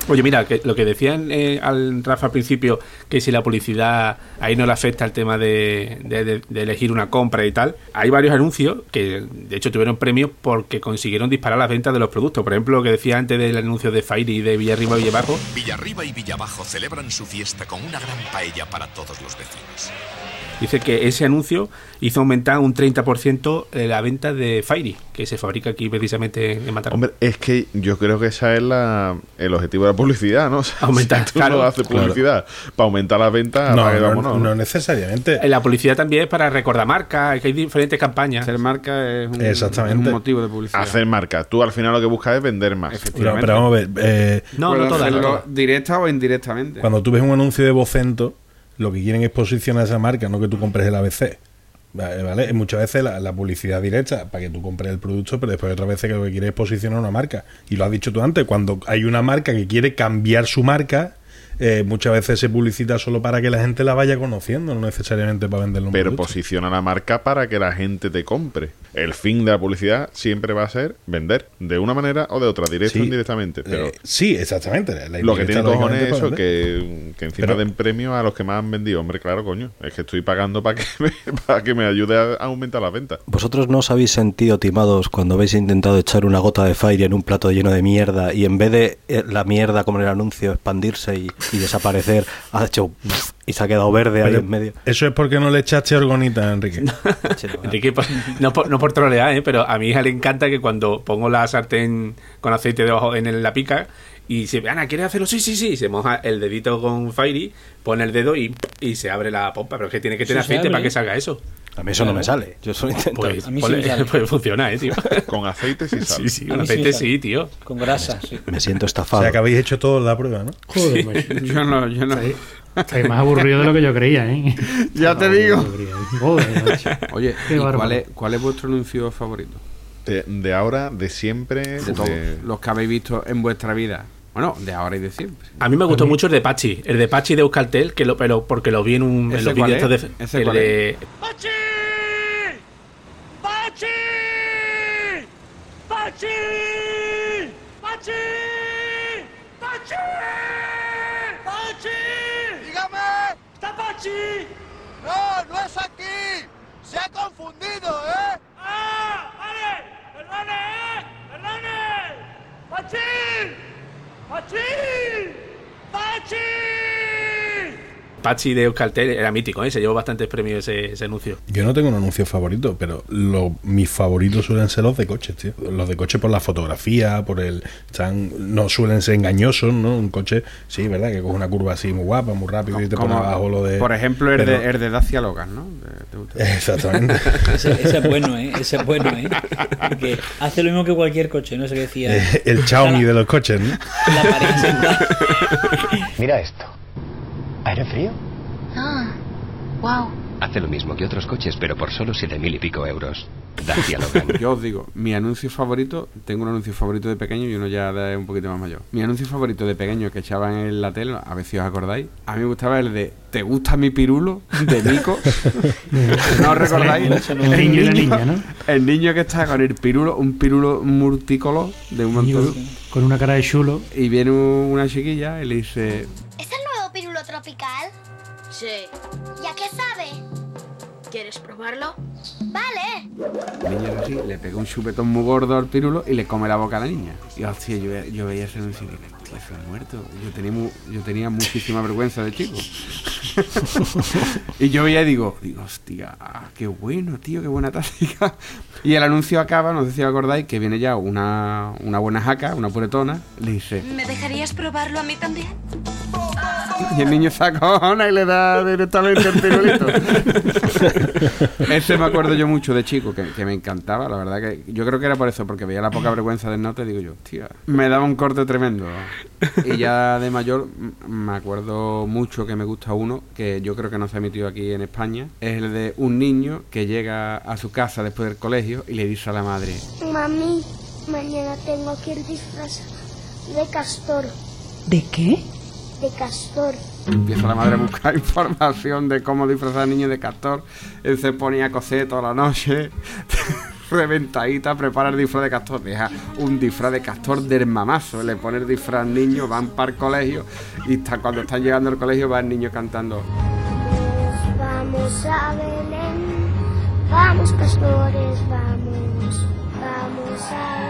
Oye, mira, que lo que decían eh, al Rafa al principio, que si la publicidad ahí no le afecta el tema de, de- de- elegir una compra y tal, hay varios anuncios que de hecho tuvieron premios porque consiguieron disparar las ventas de los productos. Por ejemplo, lo que decía antes del anuncio de Fairy y de Villarriba y Villabajo, Villarriba y Villabajo celebran su fiesta con una gran paella para todos los vecinos. Dice que ese anuncio hizo aumentar un 30% la venta de Fairy, que se fabrica aquí precisamente en Mataró. Hombre, es que yo creo que ese es la, el objetivo de la publicidad, ¿no? O sea, Aumentar, si tú claro. no haces publicidad para aumentar las ventas, No, no, vámonos, no ¿no? necesariamente. Eh, La publicidad también es para recordar marcas, que hay diferentes campañas. Ser marca es un, Exactamente. es un motivo de publicidad. Hacer marca. Tú al final lo que buscas es vender más. No, pero vamos a ver. eh, No, no todas. directa o indirectamente. Cuando tú ves un anuncio de Vocento, lo que quieren es posicionar esa marca, no que tú compres el ABC. Vale. Muchas veces la, la publicidad directa para que tú compres el producto, pero después otras veces que lo que quieres es posicionar una marca. Y lo has dicho tú antes, cuando hay una marca que quiere cambiar su marca, eh, muchas veces se publicita solo para que la gente la vaya conociendo, no necesariamente para venderlo un Pero producto. posiciona la marca para que la gente te compre. El fin de la publicidad siempre va a ser vender, de una manera o de otra, directo Sí. o indirectamente. Pero Eh, sí, exactamente. La lo que tiene cojones es eso, que, que encima Pero- den premio a los que más han vendido. Hombre, claro, coño. Es que estoy pagando para que me, para que me ayude a aumentar las ventas. ¿Vosotros no os habéis sentido timados cuando habéis intentado echar una gota de Fairy en un plato lleno de mierda y en vez de eh, la mierda como en el anuncio expandirse y, y desaparecer, ha hecho y se ha quedado verde ahí en medio? Eso es porque no le echaste orgonita, Enrique. Enrique, por- no, por, no por trolear, ¿eh? pero a mi hija le encanta que cuando pongo la sartén con aceite debajo en la pica y se Ana, ¿quieres hacerlo? Sí, sí, sí. Se moja el dedito con Fairy, pone el dedo y, y se abre la pompa. Pero es que tiene que tener aceite para que salga eso. A mí eso no me sale. Yo solo intento. Pues, A mí sí me sale. pues funciona, eh, tío. Con sal. Sí, sí, con sí aceite sale. sí, tío. Con grasa, sí. Me siento O estafado. sea, que habéis hecho todos la prueba, ¿no? Joder, macho. Yo no, yo no. Estáis más aburrido de lo que yo creía, ¿eh? Ya te digo. Joder, macho. Oye, Qué ¿y bárbaro. cuál, es, cuál es vuestro anuncio favorito? De, de ahora, de siempre. De todos los que habéis visto en vuestra vida. Bueno, de ahora y de siempre. A mí me gustó mucho el de Pachi, el de Pachi de Euskaltel, que lo, pero porque lo vi en, un, en ¿Ese los cuál vídeos es? de, ¿Ese el cuál de- ¡Pachi! ¡Pachi! ¡Pachi! ¡Pachi! ¡Pachi! ¡Pachi! ¡Dígame! ¿Está Pachi? No, no es aquí. Se ha confundido, ¿eh? ¡Ah! ¡Vale! ¡Perdone, eh! ¡Perdone! ¡Pachi! ¡Pachi! ¡Pachi! Pachi de Euskaltel era mítico, ¿eh? se llevó bastantes premios ese, ese anuncio. Yo no tengo un anuncio favorito, pero lo- mis favoritos suelen ser los de coches, tío. Los de coches por la fotografía, por el. Están, no suelen ser engañosos, ¿no? Un coche, sí, ¿verdad? Que coge una curva así muy guapa, muy rápido y te pone abajo lo de. por ejemplo, el, pero- de, el de Dacia Logan, ¿no? De-. Exactamente. Ese, ese es bueno, ¿eh? Ese es bueno, ¿eh? Porque hace lo mismo que cualquier coche, no sé qué decía. El Xiaomi de los coches, ¿no? La pareja sentada. Mira esto. ¿Aire frío? Ah, wow. Hace lo mismo que otros coches, pero por solo siete mil y pico euros. Dacia Logan. Yo os digo, mi anuncio favorito, tengo un anuncio favorito de pequeño y uno ya de un poquito más mayor. Mi anuncio favorito de pequeño que echaban en la tele, a ver si os acordáis, a mí me gustaba el de ¿Te gusta mi pirulo? de Nico. ¿No os recordáis? El niño y la niña, ¿no? El niño que está con el pirulo, un pirulo multicolor de un montón. Con una cara de chulo. Y viene una chiquilla y le dice, ¿Es el pirulo tropical? Sí. ¿Y a qué sabe? ¿Quieres probarlo? Vale. el niño es así, le pega un chupetón muy gordo al pirulo y le come la boca a la niña. Y hostia, yo, yo veía ese anuncio y digo, se ha muerto. Yo tenía, mu- yo tenía muchísima vergüenza de chico. y yo veía y digo, digo, hostia, qué bueno, tío, qué buena táctica. Y el anuncio acaba, no sé si os acordáis, que viene ya una, una buena jaca, una puretona, le dice, ¿Me dejarías probarlo a mí también? y el niño se acojona y le da directamente el pirulito. Ese me acuerdo yo mucho de chico, que, que me encantaba, la verdad que yo creo que era por eso, porque veía la poca vergüenza del note y digo yo, hostia, me daba un corte tremendo. Y ya de mayor me acuerdo mucho que me gusta uno, que yo creo que no se ha emitido aquí en España, es el de un niño que llega a su casa después del colegio y le dice a la madre, Mami, mañana tengo que ir disfrazada de castor. ¿De qué? De castor. Empieza la madre a buscar información de cómo disfrazar al niño de castor. Él se ponía a coser toda la noche. Reventadita, prepara el disfraz de castor. Deja un disfraz de castor del mamazo. Le pone el disfraz al niño, van para el colegio. Y está, cuando están llegando al colegio, va el niño cantando. Vamos a Belén. Vamos, castores, vamos. Vamos a Belén.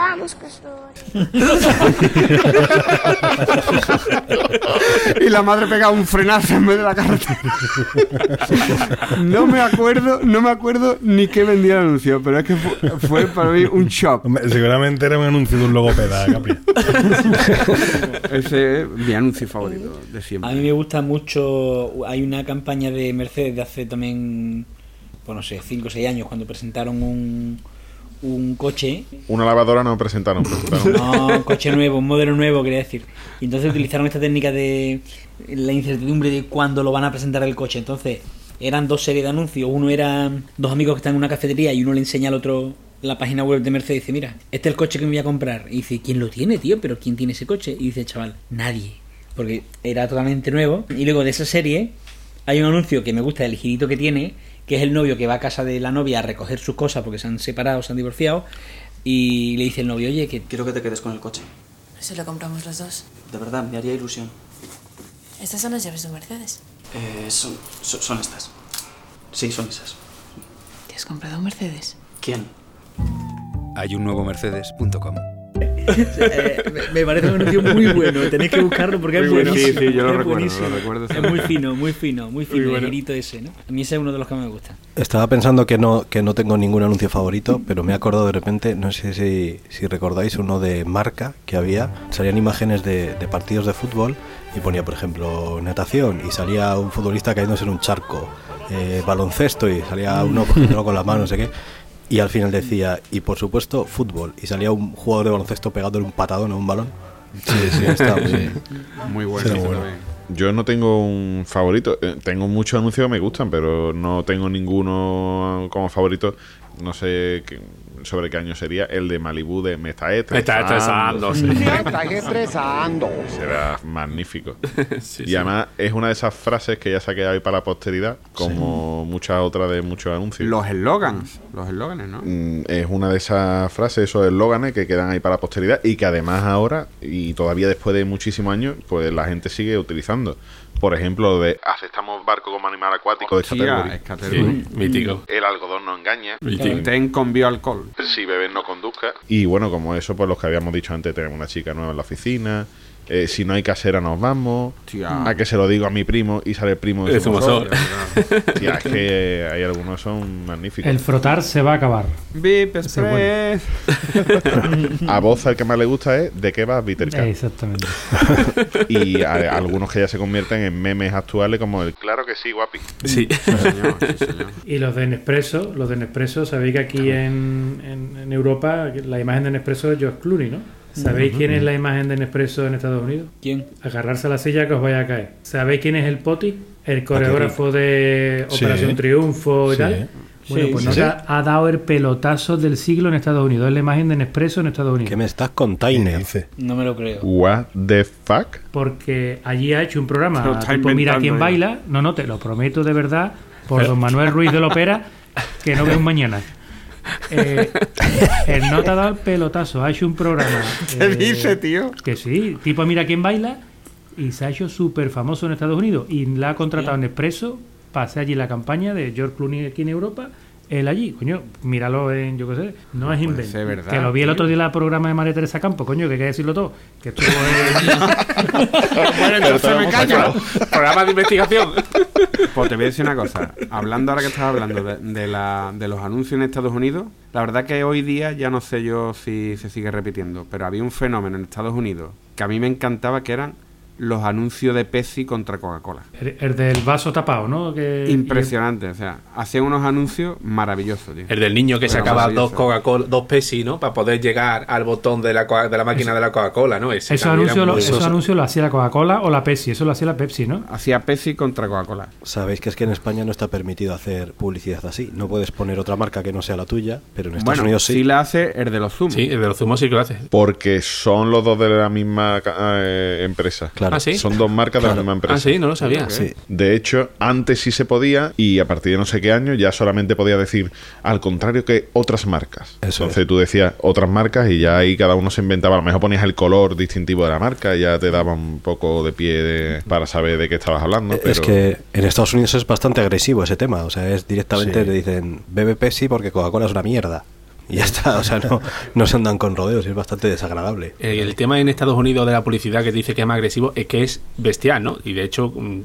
Vamos, castores. y la madre pega un frenazo en medio de la carretera. no me acuerdo, no me acuerdo ni qué vendía el anuncio, pero es que fue, fue para mí un shock. Hombre, Seguramente era un anuncio de un logopeda, Capri. Ese es mi anuncio favorito de siempre. A mí me gusta mucho. Hay una campaña de Mercedes de hace también, pues no sé, 5 o 6 años, cuando presentaron un, un coche. Una lavadora no presentaron. presentaron. No, un coche nuevo, un modelo nuevo, quería decir. Y entonces utilizaron esta técnica de la incertidumbre de cuándo lo van a presentar el coche. Entonces, eran dos series de anuncios. Uno era dos amigos que están en una cafetería y uno le enseña al otro la página web de Mercedes y dice, mira, este es el coche que me voy a comprar. Y dice, ¿quién lo tiene, tío? ¿Pero quién tiene ese coche? Y dice, chaval, nadie. Porque era totalmente nuevo. Y luego de esa serie hay un anuncio que me gusta, el girito que tiene, que es el novio que va a casa de la novia a recoger sus cosas porque se han separado, se han divorciado. Y le dice el novio, oye, que Quiero que te quedes con el coche. Si lo compramos los dos. De verdad, me haría ilusión. Estas son las llaves de un Mercedes. Eh, son, son, son estas. Sí, son esas. ¿Te has comprado un Mercedes? ¿Quién? Hay un nuevo Mercedes.com. Eh, me- parece un anuncio muy bueno. Tenéis que buscarlo porque es Muy bueno. buenísimo. Sí, sí, yo lo es recuerdo, lo recuerdo. Es muy fino, muy fino, muy fino. bueno. El girito ese, ¿no? A mí ese es uno de los que más me gusta. Estaba pensando que no, que no tengo ningún anuncio favorito, pero me he acordado de repente, no sé si, si recordáis uno de marca que había, salían imágenes de, de partidos de fútbol y ponía, por ejemplo, natación y salía un futbolista cayéndose en un charco eh, baloncesto y salía uno con la mano, no sé qué. Y al final decía, y por supuesto, fútbol. Y salía un jugador de baloncesto pegándole un patadón a un balón. Sí, sí, está muy bueno. Yo no tengo un favorito. Eh, Tengo muchos anuncios que me gustan, pero no tengo ninguno como favorito. No sé qué- sobre qué año sería. El de Malibu de Me está Me está estresando, sí. estresando. Será magnífico. Sí, y sí. además es una de esas frases que ya se ha quedado ahí para la posteridad, como muchas otras de muchos anuncios. Los eslogans. Los eslóganes, ¿no? Mm, es una de esas frases, esos eslóganes que quedan ahí para la posteridad y que además ahora, y todavía después de muchísimos años, pues la gente sigue utilizando. Por ejemplo, lo de aceptamos barco como animal acuático es. Sí, mítico. El algodón no engaña. Ten con bioalcohol. Si beben no conduzca. Y bueno, como eso, pues los que habíamos dicho antes, tenemos una chica nueva en la oficina. Eh, si no hay casera nos vamos. Tía. A que se lo digo a mi primo y sale el primo de Zumosol. Zumosol. Tía, es que hay algunos que son magníficos. El frotar se va a acabar. Es Express. A vos el que más le gusta es ¿De qué vas, Viterca? Exactamente. y a- algunos que ya se convierten en memes actuales como el Claro que sí, guapi. Sí. Señor, sí, señor. Y los de Nespresso, los de Nespresso, sabéis que aquí en, en- en Europa la imagen de Nespresso es George Clooney, ¿no? ¿Sabéis quién es la imagen de Nespresso en Estados Unidos? ¿Quién? Agarrarse a la silla que os vaya a caer. ¿Sabéis quién es el Poti? El coreógrafo de Sí. Operación Triunfo y Sí. tal. Bueno, Sí, pues sí, no sí. ha, ha dado el pelotazo del siglo en Estados Unidos. Es la imagen de Nespresso en Estados Unidos. ¿Qué me estás con ¿Qué Tainer? dice? No me lo creo. What the fuck? Porque allí ha hecho un programa tipo Mira quién ya. baila. No, no, te lo prometo de verdad. Por don Manuel Ruiz de Lopera, que no veo un mañana. Eh, el no te ha dado el pelotazo. Ha hecho un programa. ¿Qué eh, dice, tío? Que sí, tipo Mira quién baila. Y se ha hecho súper famoso en Estados Unidos. Y la ha contratado en Expreso. Pasé allí la campaña de George Clooney aquí en Europa. Él allí, coño, míralo en, yo qué sé, no, es invento. que lo vi el otro día en el programa de María Teresa Campo, coño, que hay que decirlo todo. Que estuvo en- Bueno, entonces me callo. Programa de investigación. Pues te voy a decir una cosa. Hablando ahora que estás hablando de, de la- de los anuncios en Estados Unidos, la verdad que hoy día ya no sé yo si se sigue repitiendo, pero había un fenómeno en Estados Unidos que a mí me encantaba que eran los anuncios de Pepsi contra Coca-Cola. el, el del vaso tapado, ¿no? Que, Impresionante, o sea, hacían unos anuncios maravillosos, tío. El del niño que Pero sacaba dos. Coca-Cola, dos Pepsi, ¿no? Para poder llegar al botón de la, de la máquina de la Coca-Cola, ¿no? Ese Esos anuncios, lo, esos anuncios lo hacía la Coca-Cola o la Pepsi, eso lo hacía la Pepsi, ¿no? Hacía Pepsi contra Coca-Cola. Sabéis que es que en España no está permitido hacer publicidad así. No puedes poner otra marca que no sea la tuya, pero en Estados Bueno, Unidos sí. sí. la hace el de los zumos. Sí, el de los zumos sí que lo hace. Porque son los dos de la misma eh, empresa. Claro. Ah, sí. Son dos marcas de la misma empresa. Ah, sí, no lo sabía. Sí. De hecho, antes sí se podía y a partir de no sé qué año ya solamente podía decir al contrario que otras marcas. Eso Entonces tú decías otras marcas y ya ahí cada uno se inventaba. A lo mejor ponías el color distintivo de la marca y ya te daba un poco de pie de- para saber de qué estabas hablando. Pero... Es que en Estados Unidos es bastante agresivo ese tema. O sea, es directamente Sí. le dicen bebe Pepsi porque Coca-Cola es una mierda. Y ya está. O sea, no, no se andan con rodeos. Es bastante desagradable. Eh, El tema en Estados Unidos de la publicidad que dice que es más agresivo es que es bestial, ¿no? Y de hecho, mm,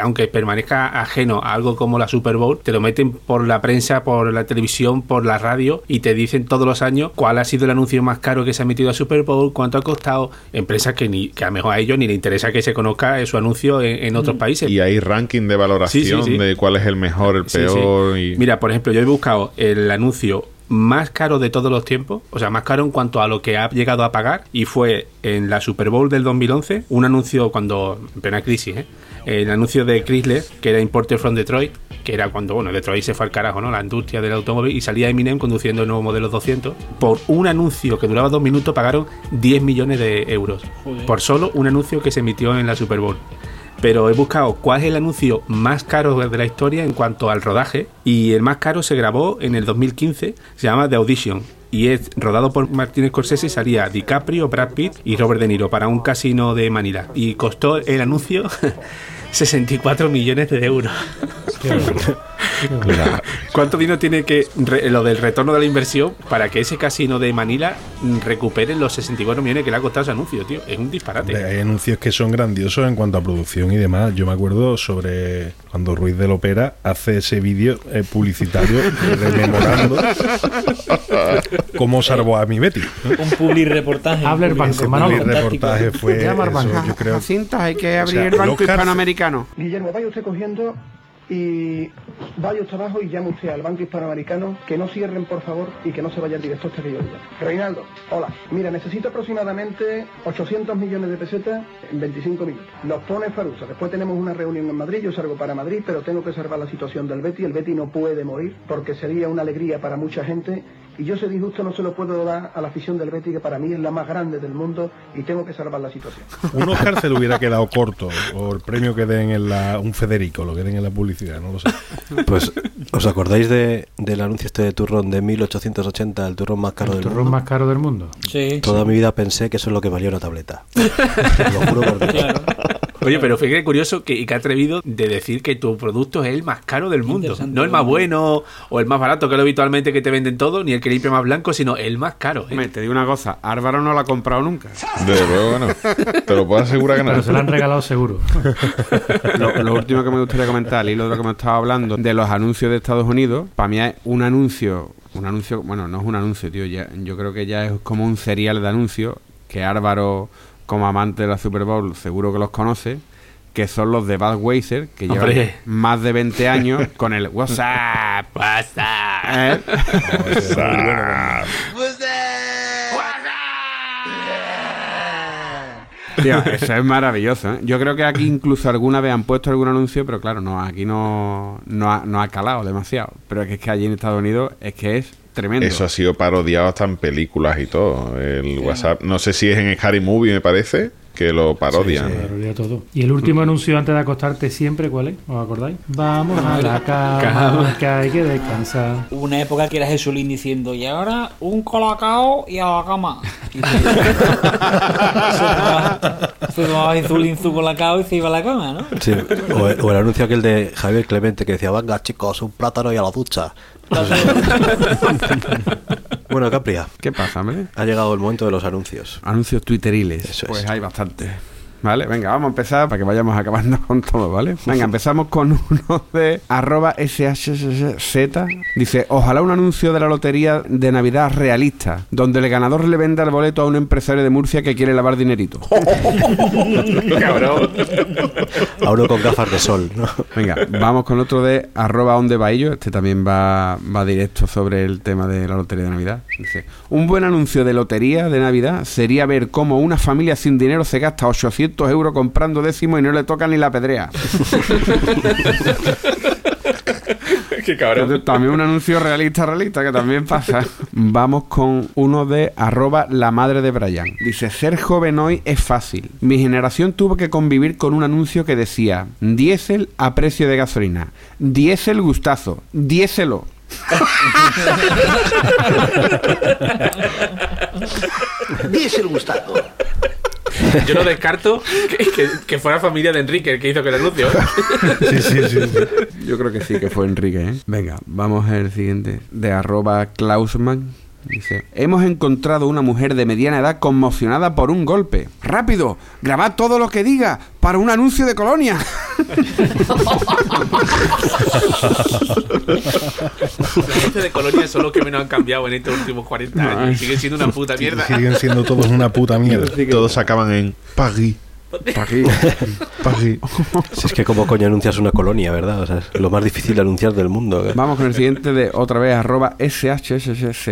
aunque permanezca ajeno a algo como la Super Bowl, te lo meten por la prensa, por la televisión, por la radio y te dicen todos los años cuál ha sido el anuncio más caro que se ha metido a Super Bowl, cuánto ha costado. Empresas que, ni, que a lo mejor a ellos ni les interesa que se conozca su anuncio en, en otros países. Y hay ranking de valoración Sí, sí, sí. de cuál es el mejor, el Sí, peor. sí. Y... Mira, por ejemplo, yo he buscado el anuncio más caro de todos los tiempos, o sea, más caro en cuanto a lo que ha llegado a pagar, y fue en la Super Bowl del 2011, un anuncio cuando, en plena crisis, ¿eh? el anuncio de Chrysler, que era Importer from Detroit, que era cuando, bueno, Detroit se fue al carajo, ¿no? La industria del automóvil, y salía Eminem conduciendo el nuevo modelo 200. Por un anuncio que duraba dos minutos pagaron 10 millones de euros. Joder. Por solo un anuncio que se emitió en la Super Bowl pero he buscado cuál es el anuncio más caro de la historia en cuanto al rodaje y el más caro se grabó en el 2015, se llama The Audition y es rodado por Martin Scorsese, salía DiCaprio, Brad Pitt y Robert De Niro para un casino de Manila y costó el anuncio 64 millones de euros. ¿Cuánto dinero tiene que re- lo del retorno de la inversión para que ese casino de Manila recupere los 64 millones que le ha costado ese anuncio, tío? Es un disparate. Hay anuncios que son grandiosos en cuanto a producción y demás. Yo me acuerdo sobre cuando Ruiz del Opera hace ese vídeo eh, publicitario rememorando cómo salvó a mi Betty. ¿no? Un publi reportaje. Habla el banco, Manolo. reportaje fue eso, banco. yo creo Jacintas, hay que abrir O sea, el Banco el Oscar- Hispanoamericano. Guillermo, vaya usted cogiendo y vaya trabajo y llame usted al Banco Hispanoamericano que no cierren por favor y que no se vaya el director hasta que yo. Reinaldo, hola. Mira, necesito aproximadamente 800 millones de pesetas en 25 minutos. Los pone Farusa. Después tenemos una reunión en Madrid, yo salgo para Madrid, pero tengo que salvar la situación del Betty. El Betty no puede morir porque sería una alegría para mucha gente y yo ese disgusto no se lo puedo dar a la afición del Betty, que para mí es la más grande del mundo y tengo que salvar la situación. Un Oscar se le hubiera quedado corto, o el premio que den en la. Un Federico, lo que den en la publicidad, no lo sé. Pues, ¿os acordáis de, del anuncio este de turrón de 1880, el turrón más caro El del turrón mundo? más caro del mundo. Sí. Toda mi vida pensé que eso es lo que valía una tableta. lo juro por Dios. Oye, pero fíjate curioso que, y que ha atrevido de decir que tu producto es el más caro del mundo. No el más bueno o el más barato, que es lo habitualmente que te venden todo, ni el que limpia más blanco, sino el más caro. ¿eh? Hombre, te digo una cosa, Álvaro no la ha comprado nunca. Desde luego, no. Te lo puedo asegurar que no. Pero se lo han regalado seguro. Lo, lo último que me gustaría comentar, al hilo de lo que me estaba hablando, de los anuncios de Estados Unidos, para mí es un anuncio, un anuncio, bueno, no es un anuncio, tío, ya, yo creo que ya es como un serial de anuncios, que Álvaro, como amante de la Super Bowl, seguro que los conoce, que son los de Budweiser, que llevan Hombre. más de 20 años con el WhatsApp. WhatsApp. ¿Eh? Tío, eso es maravilloso. ¿eh? Yo creo que aquí incluso alguna vez han puesto algún anuncio, pero claro, no, aquí no, no, ha, no ha calado demasiado. Pero es que, es que allí en Estados Unidos es que es tremendo. Eso ha sido parodiado hasta en películas y todo. El WhatsApp, no sé si es en Scary Movie, me parece, que lo parodian. Parodia todo. Y el último anuncio antes de acostarte siempre, ¿cuál es? ¿Os acordáis? Vamos a la cama, Cama. que hay que descansar. Hubo una época que era Jesulín diciendo, y ahora un colacao y a la cama. Y se, se tomaba Jesulín su colacao y se iba a la cama, ¿no? Sí, o, o el anuncio aquel de Javier Clemente que decía, venga chicos, un plátano y a la ducha. bueno, Capria. ¿Qué pasa, hombre? Ha llegado el momento de los anuncios. Anuncios twitteriles. Eso pues es. hay bastante. Vale, venga, vamos a empezar para que vayamos acabando con todo, ¿vale? Venga, empezamos con uno de arroba SHZ. Dice, ojalá un anuncio de la lotería de Navidad realista, donde el ganador le venda el boleto a un empresario de Murcia que quiere lavar dinerito. Cabrón. A uno con gafas de sol, ¿no? Venga, vamos con otro de arroba onde baillo. Este también va, va directo sobre el tema de la lotería de Navidad. Dice, un buen anuncio de lotería de Navidad sería ver cómo una familia sin dinero se gasta 800 euros comprando décimos y no le toca ni la pedrea. Qué cabrón. Entonces, también un anuncio realista, realista, que también pasa. Vamos con uno de arroba la madre de Brian. Dice, ser joven hoy es fácil. Mi generación tuvo que convivir con un anuncio que decía, diésel a precio de gasolina. Diésel gustazo. Diéselo. Diesel gustado. Yo no descarto que, que- que fuera familia de Enrique el que hizo aquel anuncio. Sí, sí, sí. sí. Yo creo que sí, que fue Enrique, ¿eh? Venga, vamos al siguiente. De arroba Klausman. Dice, hemos encontrado una mujer de mediana edad conmocionada por un golpe. ¡Rápido! ¡Grabad todo lo que diga para un anuncio de colonia! Los anuncios de colonia son los que menos han cambiado en estos últimos 40 años. Siguen siendo una puta mierda. Siguen siendo todos una puta mierda. Todos acaban en Paris. Paris. Paris. Si es que como coño anuncias una colonia, ¿verdad? O sea, es lo más difícil de anunciar del mundo. ¿eh? Vamos con el siguiente de otra vez arroba SHSZ.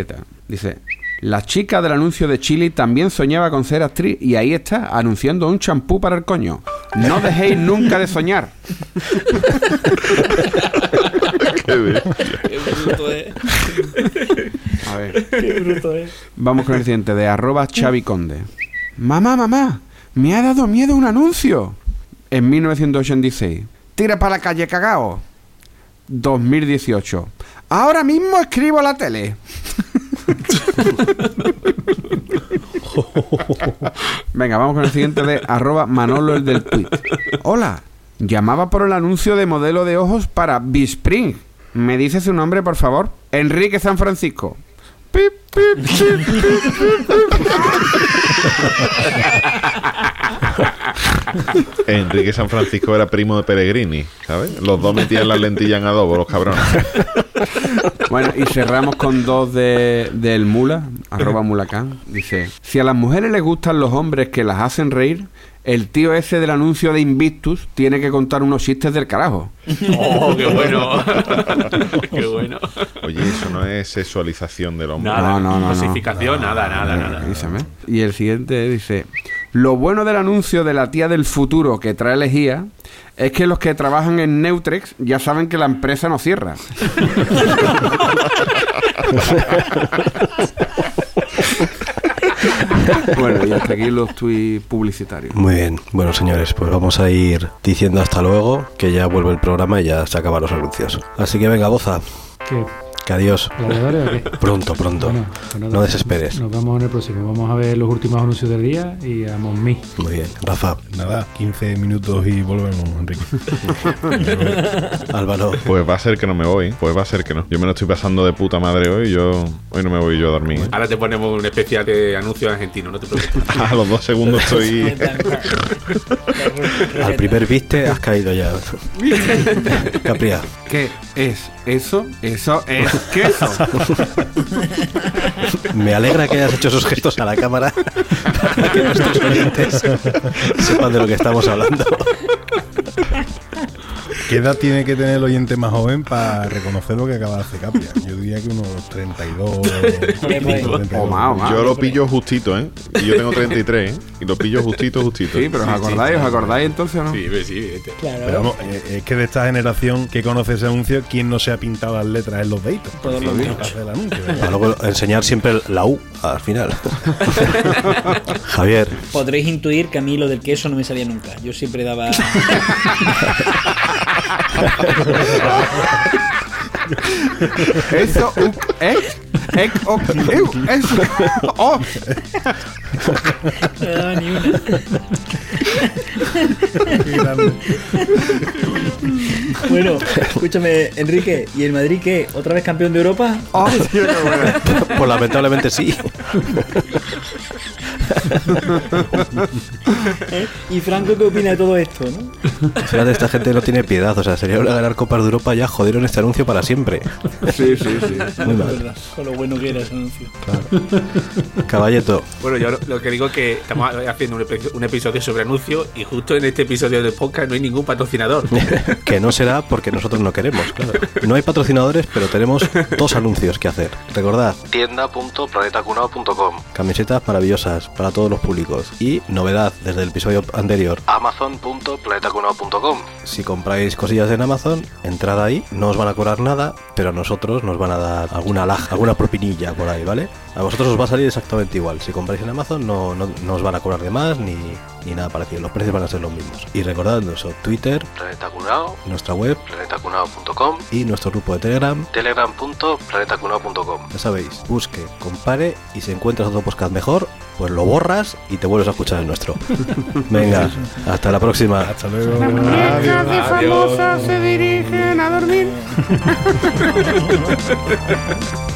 Dice, la chica del anuncio de Chile también soñaba con ser actriz y ahí está, anunciando un champú para el coño. No dejéis nunca de soñar. Qué bruto es. A ver. Qué bruto es. Vamos con el siguiente de arroba Xavi Conde. Mamá, mamá, me ha dado miedo un anuncio. En 1986. Tira para la calle cagao. 2018. Ahora mismo escribo a la tele. Venga, vamos con el siguiente de arroba Manolo el del tweet. Hola, llamaba por el anuncio de modelo de ojos para Bispring. ¿Me dice su nombre, por favor? Enrique San Francisco. Pip, Enrique San Francisco era primo de Peregrini, ¿sabes? Los dos metían las lentillas en adobo, los cabrones. Bueno, y cerramos con dos de, del Mula, arroba mulacán. Dice, si a las mujeres les gustan los hombres que las hacen reír, el tío ese del anuncio de Invictus tiene que contar unos chistes del carajo. ¡Oh, qué bueno! ¡Qué bueno! Oye, eso no es sexualización del hombre. Nada, No, no, no, no. Cosificación, nada, nada, nada. avísame. Y el siguiente dice, lo bueno del anuncio de la tía del futuro que trae lejía es que los que trabajan en Neutrex ya saben que la empresa no cierra. bueno, y hasta aquí los tuits publicitarios. Muy bien, bueno señores, pues vamos a ir diciendo hasta luego, que ya vuelve el programa y ya se acaban los anuncios. Así que venga, Boza, ¿Qué? Que adiós. Pronto, pronto. Bueno, pues nada. no desesperes. Nos vemos en el próximo. Vamos a ver los últimos anuncios del día y a Monmi. Muy bien, Rafa, Nada, 15 minutos y volvemos, Enrique. Álvaro, Pues va a ser que no me voy, pues va a ser que no. Yo me lo estoy pasando de puta madre hoy, yo hoy no me voy yo a dormir. ¿eh? Ahora te ponemos un especial de anuncio argentino, no te preocupes. A los dos segundos estoy... al primer viste has caído ya. Capria, ¿Qué es eso? Eso es me alegra que hayas hecho esos gestos a la cámara para que nuestros oyentes sepan de lo que estamos hablando. ¿Qué edad tiene que tener el oyente más joven para reconocer lo que acaba de hacer Capria? Yo diría que unos 32. 32. O más, o más. Yo lo pillo justito, ¿eh? Y yo tengo 33, ¿eh? Y lo pillo justito, justito. Sí, pero ¿os acordáis? ¿Os acordáis entonces o no? Sí, sí, evidente. Pero vamos, eh, es que de esta generación que conoce ese anuncio, ¿quién no se ha pintado las letras en los deditos? Todos los Sí, el anuncio. Para luego enseñar siempre la U al final. Javier, Podréis intuir que a mí lo del queso no me salía nunca. Yo siempre daba. Eso, ek, ok, eu, eso, oh. No daba ni una. Bueno, escúchame, Enrique, ¿y el Madrid qué? ¿Otra vez campeón de Europa? Oh, qué bueno. pues lamentablemente sí. ¿Eh? ¿Y Franco qué opina de todo esto, no? Fíjate, esta gente no tiene piedad. O sea, sería hora de ganar Copas de Europa ya jodieron este anuncio para siempre. Sí, sí, sí. Muy mal. verdad, con lo bueno que era ese anuncio. Caballeto, Bueno, yo lo, que digo es que estamos haciendo un episodio sobre anuncio y justo en este episodio de podcast no hay ningún patrocinador. que no será porque nosotros no queremos, claro. No hay patrocinadores, pero tenemos dos anuncios que hacer. Recordad, tienda.planetacunao.com Camisetas maravillosas para todos los públicos. Y novedad desde el episodio anterior, amazon.planetacunao.com Si compráis cosillas en Amazon, entrad ahí, no os van a cobrar nada, pero a nosotros nos van a dar alguna laja, alguna propinilla por ahí, ¿vale? A vosotros os va a salir exactamente igual. Si compráis en Amazon no, no, no os van a cobrar de más ni, ni nada parecido. Los precios van a ser los mismos. Y recordad eso, Twitter, Planeta Cunao, nuestra web, planetacunao.com y nuestro grupo de Telegram, telegram.planetacunao.com. Ya sabéis, busque, compare y si encuentras otro podcast mejor, pues lo borras y te vuelves a escuchar el nuestro. Venga, hasta la próxima. Hasta luego. Muñecas de famosas se dirigen a dormir.